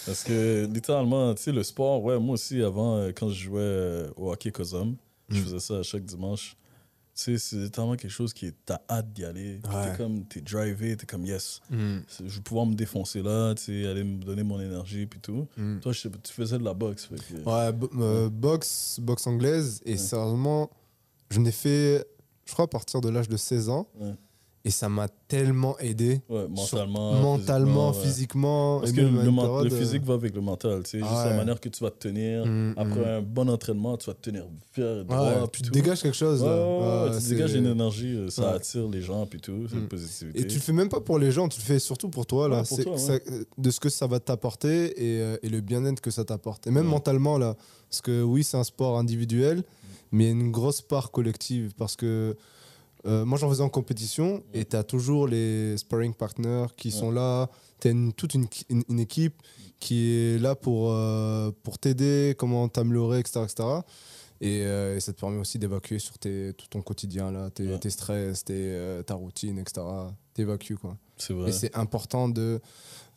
Parce que littéralement, tu sais, le sport, ouais, moi aussi, avant, euh, quand je jouais au hockey Cosum, je Mm. faisais ça chaque dimanche. Tu sais, c'est littéralement quelque chose qui est. T'as hâte d'y aller. Ouais. T'es comme, t'es drivé, t'es comme, yes, mm, je vais pouvoir me défoncer là, tu sais, aller me donner mon énergie, puis tout. mm. Toi, je tu faisais de la boxe. que- Ouais, bo- euh, boxe, boxe anglaise. Et Ouais. sérieusement, je n'ai fait je crois, à partir de l'âge de 16 ans. Ouais. Et ça m'a tellement aidé. Ouais, sur- mentalement. mentalement, physiquement. Parce et que le, euh, physique va avec le mental. Sais, juste la manière que tu vas te tenir. mm, Après mm. un bon entraînement, tu vas te tenir Ouais, droit. puis tu tout. dégages quelque chose. Tu c'est- dégages une énergie, euh, ça attire les gens, puis tout, c'est Mm. positivité. Et tu le fais même pas pour les gens, tu le fais surtout pour toi, là. Pour C'est- toi, ouais. ça- euh, de ce que ça va t'apporter et, et le bien-être que ça t'apporte. Et même mentalement, là. Parce que oui, c'est un sport individuel. Mais il y a une grosse part collective. Parce que euh, moi, j'en faisais en compétition et tu as toujours les sparring partners qui Ouais. sont là. Tu as toute une, une- une équipe qui est là pour, euh, pour t'aider, comment t'améliorer, etc. etc. Et, euh, et ça te permet aussi d'évacuer sur tes, tout ton quotidien, là, tes, Ouais. tes stress, tes, ta routine, etc. T'évacues, quoi. C'est vrai. Et c'est important de,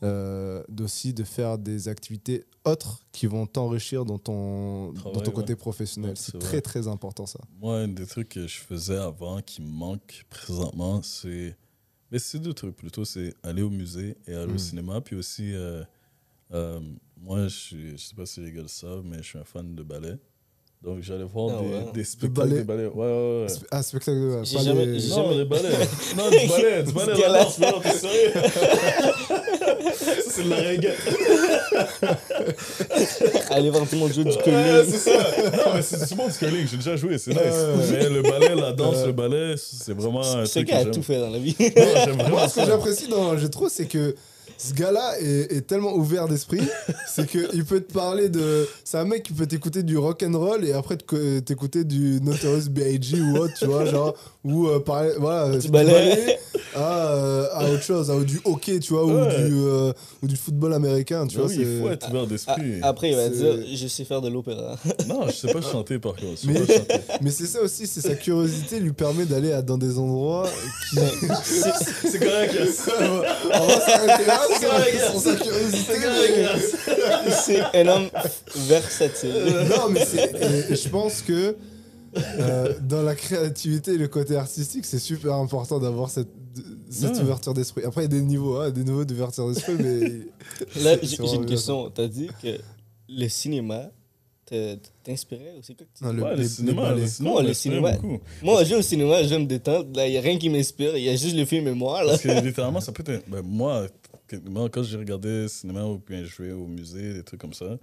euh, d'aussi de faire des activités autres qui vont t'enrichir dans ton, dans ton ouais. côté professionnel. Ouais, c'est très, vrai. très important, ça. Moi, un des trucs que je faisais avant qui me manque présentement, c'est. Mais c'est deux trucs plutôt c'est aller au musée et aller au cinéma. Puis aussi, euh, euh, moi, je, suis, je sais pas si les gars le savent, mais je suis un fan de ballet. Donc, j'allais voir Ah des, ouais? des spectacles ballet. de ballet? Ouais, ouais, ouais. Ah, spectacle de J'ai pas jamais- les- j'ai Non, jamais- les ballets. Non, du <laughs> ballet, du ballet, Ce la gars-là. danse, mais non, t'es sérieux? <laughs> C'est de la reggae. Aller voir tout le monde jouer du Ouais, curling. c'est ça. Non, mais c'est du monde du curling, j'ai déjà joué, c'est nice. Ouais. Mais le ballet, la danse, le ballet, c'est vraiment un Ce truc que gars a tout fait dans la vie. Non, Moi, ce que j'apprécie dans J'ai trop, c'est que ce gars-là est, est tellement ouvert d'esprit, c'est qu'il peut te parler de. C'est un mec qui peut t'écouter du rock and roll et après te co- t'écouter du Notorious B.I.G. ou autre, tu vois, genre. Ou euh, parler. Voilà, du ballet. à, euh, à autre chose, à du hockey, tu vois, ou, Ouais. du, euh, ou du football américain, tu Ben vois. oui, il c'est- faut être ouvert d'esprit. Après, il va dire Je sais faire de l'opéra. <laughs> Non, je sais pas chanter par contre. Je sais Mais, pas chanter. <laughs> mais c'est ça aussi, c'est sa curiosité lui permet d'aller dans des endroits qui. C'est correct. On va s'arrêter là C'est correct, sur sa curiosité. C'est un homme versatile. non, mais je pense que euh, dans la créativité et le côté artistique, c'est super important d'avoir cette, cette Ouais. ouverture d'esprit. Après, il y a des niveaux, hein, des niveaux d'ouverture d'esprit, mais. <laughs> Là, j'ai une bien, question. T'as dit que le cinéma t'inspirait c'est quoi que tu ça. Non, le, Ouais, les- le les cinéma, le cinéma, le cinéma. Moi, je vais au cinéma, je vais me détendre. Là, il n'y a rien qui m'inspire. Il y a juste le film et moi. Là. Parce que <laughs> littéralement, ça peut être. Ben, moi, quand j'ai regardé le cinéma ou bien vais au musée, des trucs comme ça,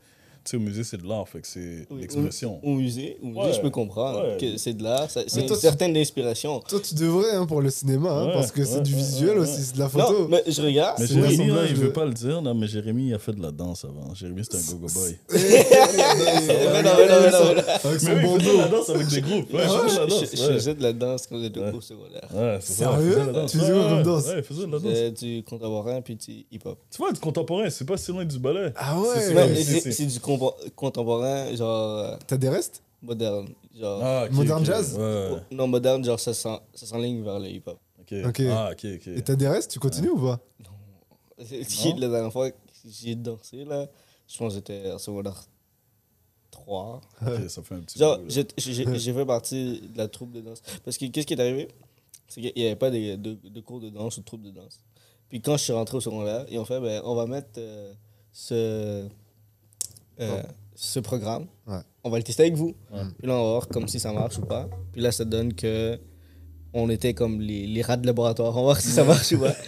sais, au musée, c'est de l'art, fait que c'est Oui, l'expression. Au musée, au musée Ouais. je peux comprendre Ouais. que c'est de l'art. C'est une certaine inspiration. Toi, tu devrais hein, pour le cinéma, hein, Ouais, parce que c'est du visuel ouais, aussi, c'est de la photo. Non, mais je regarde. Mais c'est Jérémy, là, il de- veut pas le dire, là, mais Jérémy, il a fait de la danse avant. Jérémy, c'était un gogo boy. Mais <laughs> <laughs> non, mais non, mais non, mais non. Avec son bandeau. la danse avec des groupes. La Je- faisais de la danse quand j'étais au secondaire. C'est ça, Sérieux? il faisait de la danse. Tu faisais quoi comme danse Ouais, il faisait de la danse. Du contemporain puis du hip-hop. Tu vois, du contemporain, c'est pas si loin du ballet. Ah C'est- ouais Non, c'est- c'est c'est du compo- contemporain, genre euh, T'as des restes? moderne. Genre, Ah, ok, Modern ok. jazz? Ouais. Non, moderne, genre ça s'en- ça s'enligne vers le hip-hop. Ok. Ok. Ah, ok, ok. Et t'as des restes? Tu continues ou pas? <laughs> C'est- La dernière fois que j'ai dansé, là, je pense que j'étais en secondaire 3. <laughs> Ok, ça fait un petit Genre, j'ai- fait partie de la troupe de danse. Parce que qu'est-ce qui est arrivé? C'est qu'il n'y avait pas de, de, de cours de danse ou de troupe de danse. Puis quand je suis rentré au secondaire, ils ont fait ben, on va mettre euh, ce, euh, ce programme. Ouais. On va le tester avec vous. Ouais. Puis là, on va voir comme si ça marche ou pas. Puis là, ça donne que on était comme les, les rats de laboratoire. On va voir si ça marche ou pas. <laughs>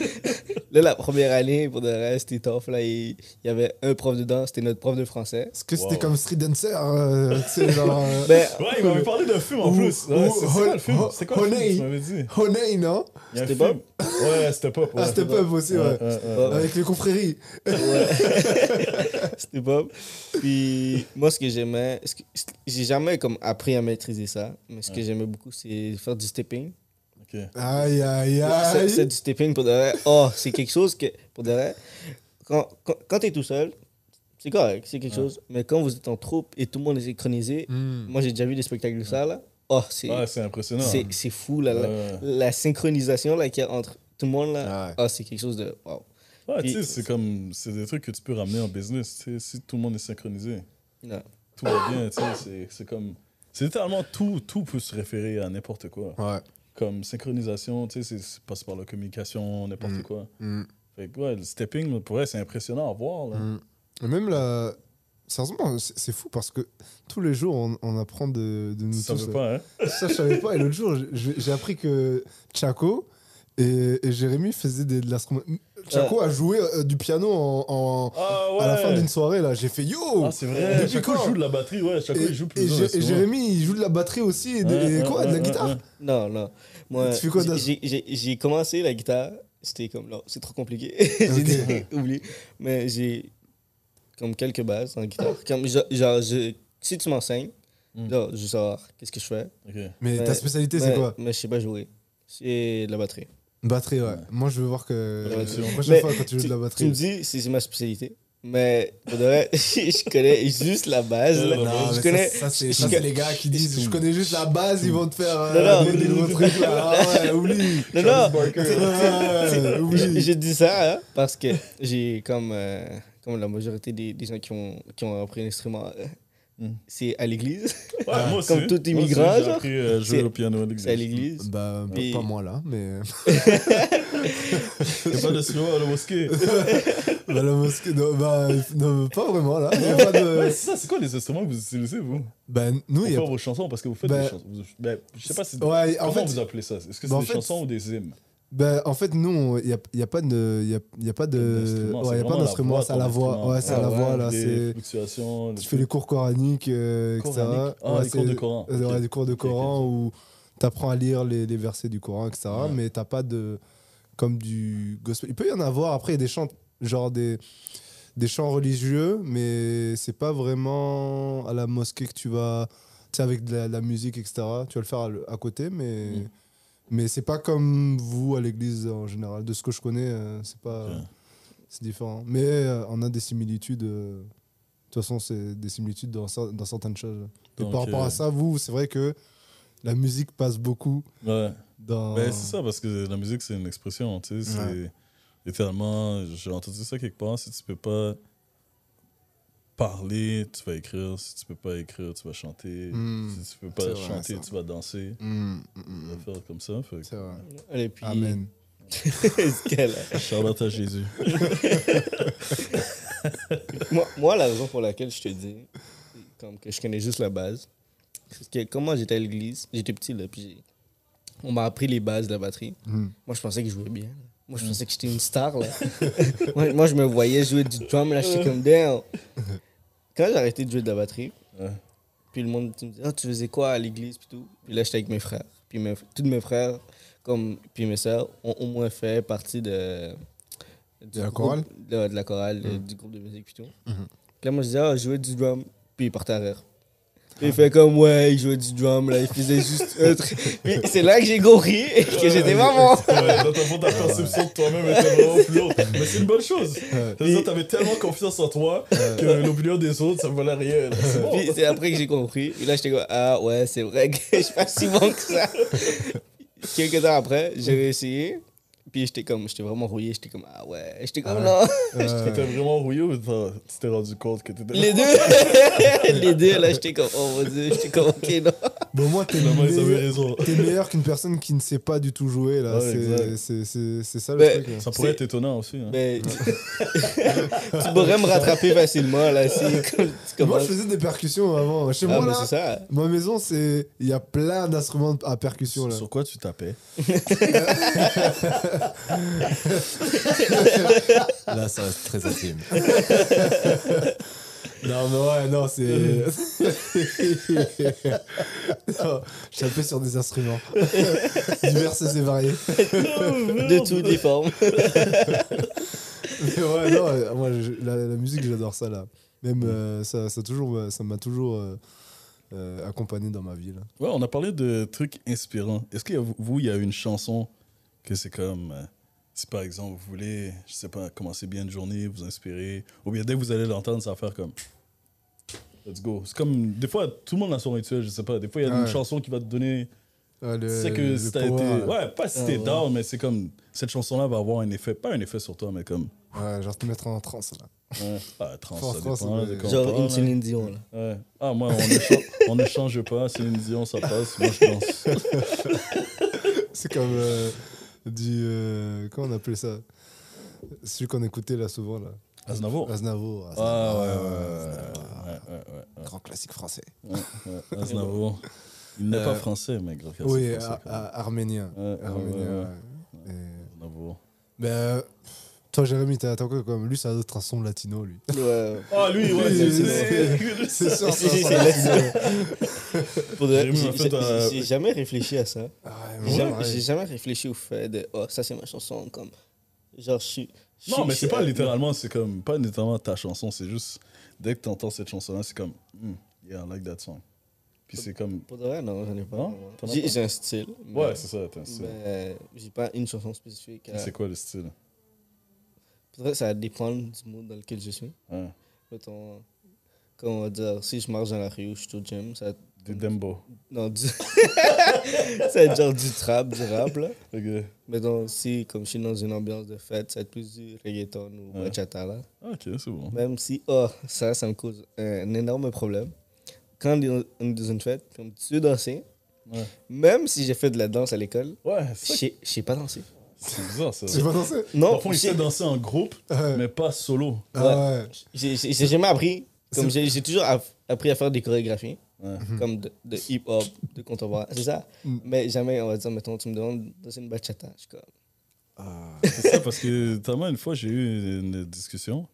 Là, la première année, pour de reste, c'était tough. Là, il, il y avait un prof de danse, c'était notre prof de français. Est-ce que c'était comme Street Dancer euh, <laughs> genre, euh, Ben, Ouais, il m'avait parlé d'un film en Ou- plus. Ouais, c'est quoi le film? C'est quoi le film m'avais dit? Honey, non? C'était film. Ouais, c'était pas. Ah, c'était Pub aussi, ouais. Ouais. Avec les confréries. <laughs> C'était Bob. Puis moi, ce que j'aimais, j'ai jamais comme appris à maîtriser ça, mais ce que j'aimais beaucoup, c'est faire du stepping. Ok. Aïe, aïe, aïe. c'est du stepping pour de vrai. Oh, c'est quelque chose que, pour de vrai, quand, quand, quand t'es tout seul, c'est correct, c'est quelque Ouais. chose. Mais quand vous êtes en troupe et tout le monde est synchronisé, Hmm. moi j'ai déjà vu des spectacles de ça, là. Oh, c'est Ouais, c'est impressionnant. c'est c'est fou, là, la, Ouais. la synchronisation là, qu'il y a entre tout le monde, là. Ouais. Oh, c'est quelque chose de. Wow. Ouais, tu sais, c'est comme. C'est des trucs que tu peux ramener en business. Tu sais, si tout le monde est synchronisé, Non. tout va bien. Tu sais, c'est- c'est comme. C'est littéralement tout, tout peut se référer à n'importe quoi. Ouais. Comme synchronisation, tu sais, c'est- passe par la communication, n'importe Mm. quoi. Hmm. Fait que, ouais, le stepping, pour elle, c'est impressionnant à voir. Là. Et Même la. sérieusement, c'est fou parce que tous les jours, on, on apprend de, de nous Ça tous. pas, hein? Ça, je savais pas. Et l'autre jour, j'ai j'ai appris que Chaco et, et Jérémy faisaient des- de l'instrument. Chaco a joué euh, du piano en, en- Ah ouais à la fin d'une soirée. là. J'ai fait yo Ah, c'est vrai. Depuis il joue de la batterie, ouais. Et, il joue et plus Jé- et Jérémy, il joue de la batterie aussi. Et, de- et quoi De la guitare? Non, non. Moi, Tu fais quoi j'ai- commencé la guitare, c'était comme, c'est trop compliqué. <laughs> j'ai <laughs> oublie. Mais j'ai comme quelques bases en guitare. Comme, genre, genre, je- si tu m'enseignes, Mm. là, je veux savoir qu'est-ce que je fais. Mais Mais- ta spécialité, c'est quoi? Mais je sais pas jouer. C'est de la batterie. Batterie, ouais. Moi, je veux voir que la prochaine fois quand tu joues de la tu me batterie. dis c'est ma spécialité. Mais <laughs> je connais juste la base. là. Non, je connais. ça, c'est les gars qui disent je connais juste la base, ils vont te faire euh, des, gros trucs là. Ah ouais, <laughs> oublie. Non, non. Je, dis ça hein, parce que j'ai comme, euh, comme la majorité des, des gens qui ont, qui ont appris un instrument, euh. C'est à l'église. Ouais, moi aussi. Comme tout immigrant, j'ai appris à jouer C'est- au piano à l'église. C'est à l'église. Bah, Puis- pas moi là, mais. Il n'y a pas d'instrument à la mosquée. <laughs> bah, la mosquée, non, bah, non, pas vraiment là. Y a pas de... Ouais, c'est ça, c'est quoi les instruments que vous utilisez, vous? Bah, nous, y a. faire vos chansons, parce que vous faites Bah- des chansons. Vous- ben, je sais pas si. Ouais, en Comment fait, vous appelez ça? Est-ce que c'est bah, des fait, chansons ou des hymnes? Bah, en fait, nous, il n'y a, y a pas de. Il y a, y a pas de. Ouais, y a pas d'instrument, c'est à la voix. Ouais, c'est à Ah la ouais, voix là. C'est. Tu fais les cours coraniques, euh, etc. Ah, Ouais, les cours de Coran. euh, ouais, cours de Coran où tu apprends à lire les, les versets du Coran, etc. Ouais. Mais t'as pas de. Comme du gospel. Il peut y en avoir. Après, il y a des chants, genre des, des chants religieux, mais c'est pas vraiment à la mosquée que tu vas. Tu sais, avec de la, la musique, etc. Tu vas le faire à côté, mais. Mm. Mais c'est pas comme vous à l'église en général. De ce que je connais, euh, c'est pas. C'est différent. Mais euh, on a des similitudes. euh, de toute façon, c'est des similitudes dans, cer- dans certaines choses. Et Donc, par rapport à ça, vous, c'est vrai que la musique passe beaucoup Ouais. dans. Ben, c'est ça, parce que la musique, c'est une expression, tu sais. Ouais. C'est littéralement, j'ai entendu ça quelque part, si tu peux pas parler, tu vas écrire. Si tu peux pas écrire, tu vas chanter. Mm. Si tu peux pas vrai, chanter, tu vas danser. Mm, mm, Tu mm, vas faire comme ça. Fait C'est vrai. Et puis, Amen. <laughs> Charlotte à Jésus. <laughs> moi, moi, la raison pour laquelle je te dis comme que je connais juste la base, c'est que comme moi j'étais à l'église, j'étais petit là, puis on m'a appris les bases de la batterie. Mm. Moi, je pensais que je jouais bien. Moi, je pensais que j'étais une star, là. <laughs> moi, moi, je me voyais jouer du drum, là, j'étais comme damn. Quand j'ai arrêté de jouer de la batterie, Ouais. puis le monde tu me dit, ah, tu faisais quoi à l'église, puis tout? Puis là, j'étais avec mes frères. Puis mes- tous mes frères, comme, puis mes sœurs, ont au moins fait partie de. du la groupe- chorale de, de la chorale, de- du groupe de musique, puis tout. Puis là, moi, je disais, ah, je jouais du drum, puis il partait à rire. Il fait comme, ouais, il jouait du drum, là, il faisait juste un truc. Puis c'est là que j'ai compris que j'étais maman. Ouais, dans ta, perception de toi-même était vraiment plus haute. Mais c'est une bonne chose. C'est-à-dire, t'avais tellement confiance en toi que l'opinion des autres, ça valait rien. C'est bon. Puis c'est après que j'ai compris. Et là, j'étais comme, ah ouais, c'est vrai que <laughs> je suis pas si bon que ça. <laughs> Quelques temps après, j'ai réessayé. Puis j'étais comme, j'étais vraiment rouillé. J'étais comme, ah ouais. J'étais comme, non. T'étais vraiment rouillé ou tu t'es rendu compte que t'étais. Les deux. <laughs> Les deux, là, j'étais comme, oh mon dieu. J'étais comme, ok, non. Bon, moi, t'es avaient meilleur, raison. t'es meilleur qu'une personne qui ne sait pas du tout jouer. là. Ouais, C'est- ça le Mais- truc. là. Ça pourrait être étonnant aussi. hein. Mais <laughs> tu pourrais me rattraper facilement, là, <laughs> comme, Moi, je faisais des percussions avant. Chez Ah, moi, mais là, ça. ma maison, c'est il y a plein d'instruments à percussion. Là. Sur quoi tu tapais? <laughs> Là, ça reste très intime. Non, mais ouais, non, c'est. <laughs> non, je tapais sur des instruments. <laughs> Divers et variés. De tout, des formes. <laughs> Mais ouais, non, euh, moi, je- la, la musique, j'adore ça, là. Même, euh, ça ça toujours, euh, ça m'a toujours euh, euh, accompagné dans ma vie, là. Ouais, on a parlé de trucs inspirants. Est-ce a, vous, il y a une chanson que c'est comme. Si par exemple, vous voulez, je sais pas, commencer bien une journée, vous inspirer, ou bien dès que vous allez l'entendre, ça va faire comme. Let's go. C'est comme. Des fois, tout le monde a son rituel, je sais pas. Des fois, il y a une chanson qui va te donner. Sais que le si t'as été. Ouais, pas si Ah t'es ouais. down, mais c'est comme. Cette chanson-là va avoir un effet. Pas un effet sur toi, mais comme. Ouais, genre te mettre en transe, là. Ouais. Ah, trans, Trans, ça trans, dépend. on Genre parle, une. Céline Dion, là. Ouais. Ah, moi, on échange, on échange pas. Céline Dion, ça passe. Moi, je pense. <laughs> C'est comme euh, du. euh, comment on appelait ça? Celui qu'on écoutait là souvent, là. Aznavour. Aznavour. Ah, ouais, ouais, ouais, grand classique français. Aznavour. Il n'est Euh, pas français, mais grand classique oui, français, arménien. Arménien, Aznavour. Ben, euh, toi, Jérémy, t'as t'as quoi comme Lui, ça doit être un son latino, lui. Ouais. Ah, lui, ouais, c'est c'est- C'est sûr, c'est j'ai- j'ai euh, j'ai jamais réfléchi à ça. Ah, J'ai jamais, réfléchi au fait de oh ça c'est ma chanson comme genre je suis Non, mais c'est pas littéralement, c'est comme, pas littéralement ta chanson, c'est juste, dès que tu entends cette chanson-là, c'est comme, Hmm, yeah, I like that song. Puis c'est comme, pour de vrai non j'en ai pas j'ai un style ouais, c'est ça, t'as un style. mais j'ai pas une chanson spécifique C'est quoi le style? Vrai ça va dépendre du mood dans lequel je suis Ouais. mettons comment on va dire si je marche dans la rue ou je suis au gym ça Du Dembo. non du <laughs> ça va être genre du trap du rap là Ok. mais donc si comme je suis dans une ambiance de fête ça va être plus du reggaeton ou Ouais. bachata là Ok, c'est bon. Même si, oh, ça, ça me cause un énorme problème. Quand on est dans une fête, puis on me dit, tu veux danser, Ouais. même si j'ai fait de la danse à l'école, Ouais, c'est je sais pas danser. C'est bizarre ça. Tu vas danser? Non, Parfois, il sait danser en groupe, Ouais. mais pas solo. Ah ouais. j'ai jamais appris. Comme j'ai toujours app- appris à faire des chorégraphies, Ouais. comme de, de hip-hop, de contemporain, c'est ça. Mm. Mais jamais, on va dire, mettons, tu me demandes de danser une bachata. Je suis comme, Ah. C'est ça, parce que tellement une fois, j'ai eu une discussion.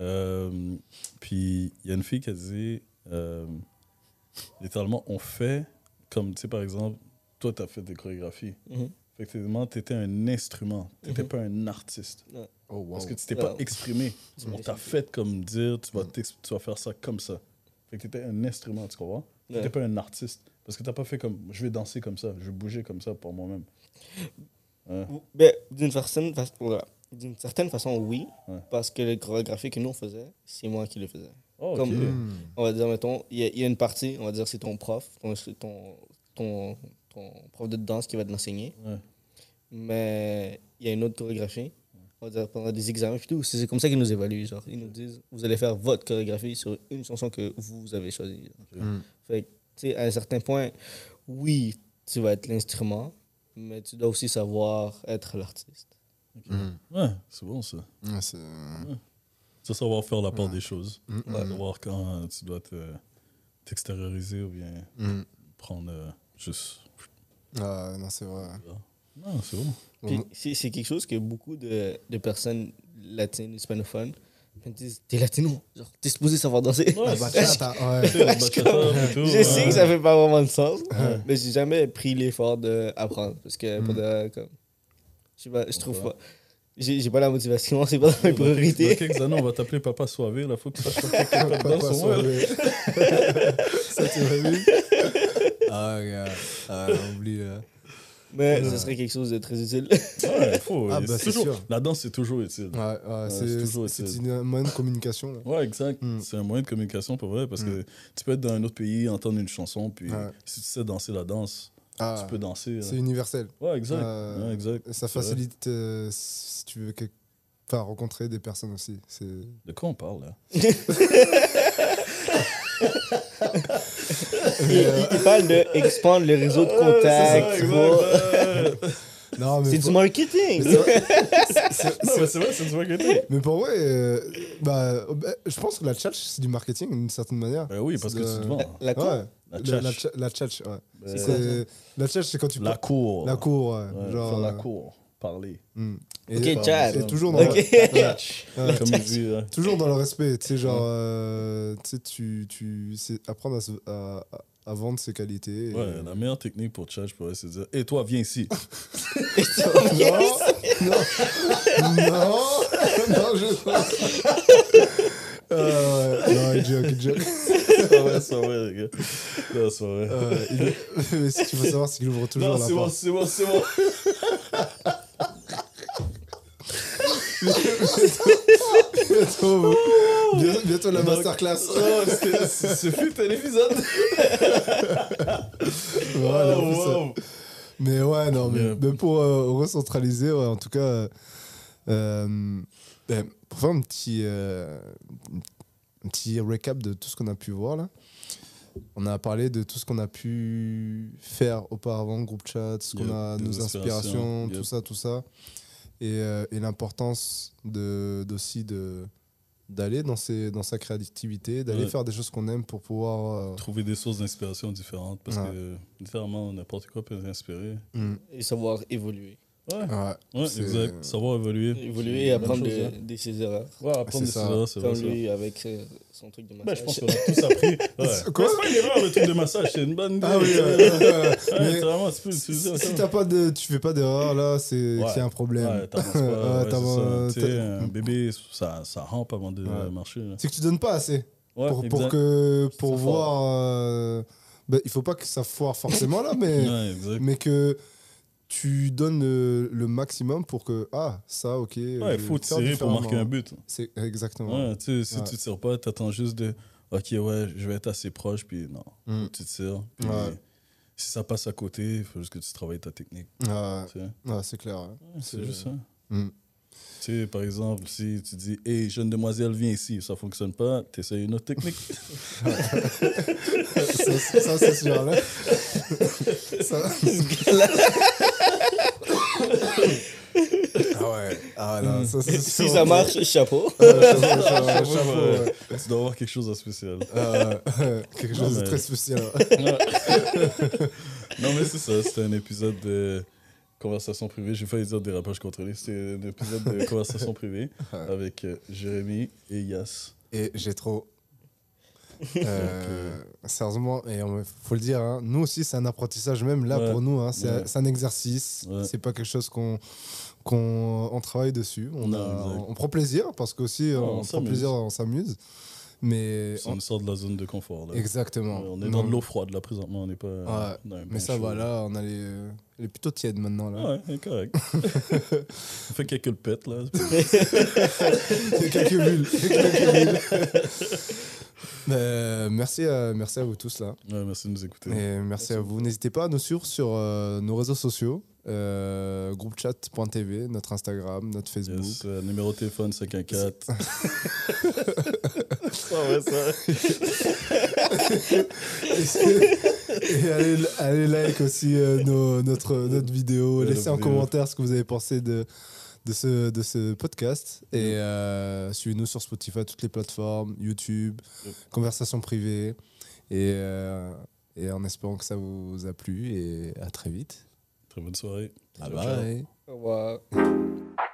euh, puis il y a une fille qui a dit euh, littéralement, on fait comme, tu sais, par exemple, toi, tu as fait des chorégraphies. Mhm. Effectivement, tu étais un instrument, tu n'étais Mhm. pas un artiste. Oh, wow. Parce que tu t'es pas exprimé. Tu On t'a fait comme dire, tu vas, t'ex- tu vas faire ça comme ça. Fait que tu étais un instrument, tu comprends? Tu n'étais pas un artiste. Parce que tu n'as pas fait comme, je vais danser comme ça, je vais bouger comme ça pour moi-même. Ouais. Ben, d'une certaine, fa- certaine façon, oui. Ouais. Parce que les chorégraphies que nous, on faisait, c'est moi qui les faisais. Oh. Comme- Hmm. on va dire, mettons, il y, a- il y a une partie, on va dire, c'est ton prof, ton, ton, ton, ton prof de danse qui va te l'enseigner. Ouais. Mais il y a une autre chorégraphie. On va dire, pendant des examens, puis tout, c'est comme ça qu'ils nous évaluent. Genre. Ils nous disent, vous allez faire votre chorégraphie sur une chanson que vous avez choisie. Hmm. Fait que, tu sais, à un certain point, oui, tu vas être l'instrument, mais tu dois aussi savoir être l'artiste. Hmm. Ouais, c'est bon ça. Ouais, c'est- Tu savoir faire la part des choses. Hmm. Ouais. Savoir quand tu dois te- t'extérioriser ou bien Hmm. prendre euh, juste. Ah, non, c'est vrai. Non, c'est bon. Puis Bon, c'est c'est quelque chose que beaucoup de, de personnes latines, hispanophones, me disent T'es latino, genre, t'es supposé savoir danser. Ouais, c'est bachata, ouais. <laughs> bachata et tout, Je ouais. sais que ça fait pas vraiment de sens, Ouais. mais j'ai jamais pris l'effort d'apprendre. Parce que, pour Mm. de- comme, je sais pas, je trouve pas. J'ai j'ai pas la motivation, <laughs> c'est pas dans mes quelques- priorités. Dans quelques années, on va t'appeler Papa Soivé. Là, faut que tu quelques pas danse Papa au moins, là. soirée. Ça, tu m'as vu? Ah, regarde. Ah, oublie. là. Mais ce serait quelque chose de très utile. Ouais, faut. <laughs> Ah, c'est bah, c'est toujours, sûr. La danse, c'est toujours utile. Ouais, ouais, c'est une moyen de communication. là. Ouais, exact. Mm. C'est un moyen de communication pour vrai parce que tu peux être dans un autre pays, entendre une chanson, puis si tu sais danser la danse, Ah, tu peux danser. c'est universel. Ouais, exact. Euh, exact. Ça facilite euh, si tu veux enfin, rencontrer des personnes aussi. De quoi on parle là? <laughs> <laughs> il, il- parle de expandre le réseau de contacts. pour- <laughs> non, mais C'est pour- du marketing. mais <laughs> c'est- Non, mais c'est vrai, c'est du marketing. Mais pour vrai, euh, bah, bah, je pense que la tchatch, c'est du marketing d'une certaine manière. Ben oui, parce que C'est tu de- te vends. La. Ouais, La la, la, tchatch. la tchatch, ouais. La tchatch, c'est quand tu La cour. La cour, ouais. Ouais, genre, la euh, cour. Parler. Et- Ok, chat. Et toujours dans, Ok. le. <laughs> Ouais. Comme il dit. ouais. toujours dans le respect. Tu sais, genre, euh, tu sais, tu, tu c'est apprendre à, se- à, à- vendre ses qualités. et- Ouais, la meilleure technique pour tchatch pourrait se dire Et toi, viens ici. <laughs> Non, non, non, non, je. Euh, <laughs> non, il joke, il joke. C'est pas vrai, c'est pas vrai, les gars. Non, c'est pas vrai. Euh, il Mais ce qu'il faut savoir, c'est qu'il ouvre toujours Non, la c'est bon, porte. c'est bon, c'est bon. Bientôt, bien- bientôt la masterclass. Oh, Ce fut un épisode. <laughs> Voilà, Oh, wow. Mais ouais, non, mais, pour euh, recentraliser, ouais, en tout cas, euh, euh, ben, pour faire un petit, euh, un petit recap de tout ce qu'on a pu voir là, on a parlé de tout ce qu'on a pu faire auparavant, groupe chat, ce qu'on Yep, a, nos inspirations, inspirations, yep. tout ça, tout ça, et, euh, et l'importance de- d'aussi de, d'aller dans, ses- dans sa créativité, d'aller Ouais. faire des choses qu'on aime pour pouvoir. euh, Trouver des sources d'inspiration différentes parce Ouais. que littéralement n'importe quoi peut t'inspirer. mm, Et savoir évoluer. Ouais, ouais, ouais c'est- exact. Savoir évoluer. Évoluer et apprendre chose, de, hein. de ses erreurs. Ouais, apprendre C'est des ça. erreurs, c'est vrai. Comme lui avec euh, son truc de Ben, massage. je pense qu'on a tous appris. <laughs> Ouais. Quoi C'est pas une erreur le truc de massage, c'est une bonne idée. Ah oui, euh, <laughs> ouais, ouais, mais c'est vraiment, l'utiliser si t'as pas de, tu fais pas d'erreur là, c'est Ouais. qu'il y a un problème. Ouais, t'avances pas. <laughs> Ouais, c'est un bébé, ça, ça rampe avant de Ouais. marcher. C'est que tu donnes pas assez Ouais, pour, que pour voir. euh, ben, il faut pas que ça foire forcément là, mais Ouais, exact. mais que tu donnes le, le maximum pour que ah ça ok. Ouais, il faut tirer pour marquer un but. C'est exactement. Ouais, tu sais, si Ouais. tu tires pas, t'attends juste de OK, ouais, je vais être assez proche, puis non, Mm. tu tires. Puis Ouais. si ça passe à côté, il faut juste que tu travailles ta technique. Tu ouais, c'est clair. ouais. C'est C'est- juste ça. Mm. Tu sais, par exemple, si tu dis Hey, jeune demoiselle, viens ici, ça fonctionne pas, t'essayes une autre technique. <laughs> <laughs> ça, ça, c'est sûr là. <laughs> Ça- ah ouais. Ah non, ça c'est si ça marche, chapeau. Ouais, chapeau, chapeau, Ouais, chapeau, ouais. ouais. tu dois avoir quelque chose de spécial. Euh, quelque chose Non, de très spécial. <laughs> non, mais c'est ça, c'était un épisode de conversation privée. J'ai failli dire dérapage contrôlé. C'était un épisode de conversation privée avec euh, Jérémy et Yas. Et j'ai trop. <laughs> Euh, sérieusement, et on- faut le dire, hein, nous aussi c'est un apprentissage même là Ouais. pour nous. hein, c'est Ouais. c'est un exercice. Ouais. C'est pas quelque chose qu'on qu'on on travaille dessus. On, Non, a- on prend plaisir parce qu'aussi on on, prend s'amuse. plaisir, on s'amuse. Mais on- une sorte de la zone de confort. Là. exactement. Ouais, on est Non, dans de l'eau froide là présentement, on n'est pas. euh, Ouais, dans un Mais ça va là, on a les, elle est plutôt tiède maintenant là. Ouais, correct. <laughs> on fait quelques pets là. <laughs> Quelques bulles. quelques bulles. Mais, euh, merci, à, merci à vous tous là. Ouais, merci de nous écouter. Et merci à vous. N'hésitez pas à nous suivre sur euh, nos réseaux sociaux, euh, groupechat.tv, notre Instagram, notre Facebook. Yes, euh, numéro de téléphone 514. Ah ouais, ça. <laughs> Et allez, allez like aussi euh, nos- notre, notre vidéo. Ouais, Laissez la en commentaire ce que vous avez pensé de, de, ce, de ce podcast. Et euh, suivez-nous sur Spotify, toutes les plateformes, YouTube, Yep. conversation privée. Et, euh, et en espérant que ça vous a plu. Et à très vite. Très bonne soirée. Bye ciao. bye. Au revoir. <laughs>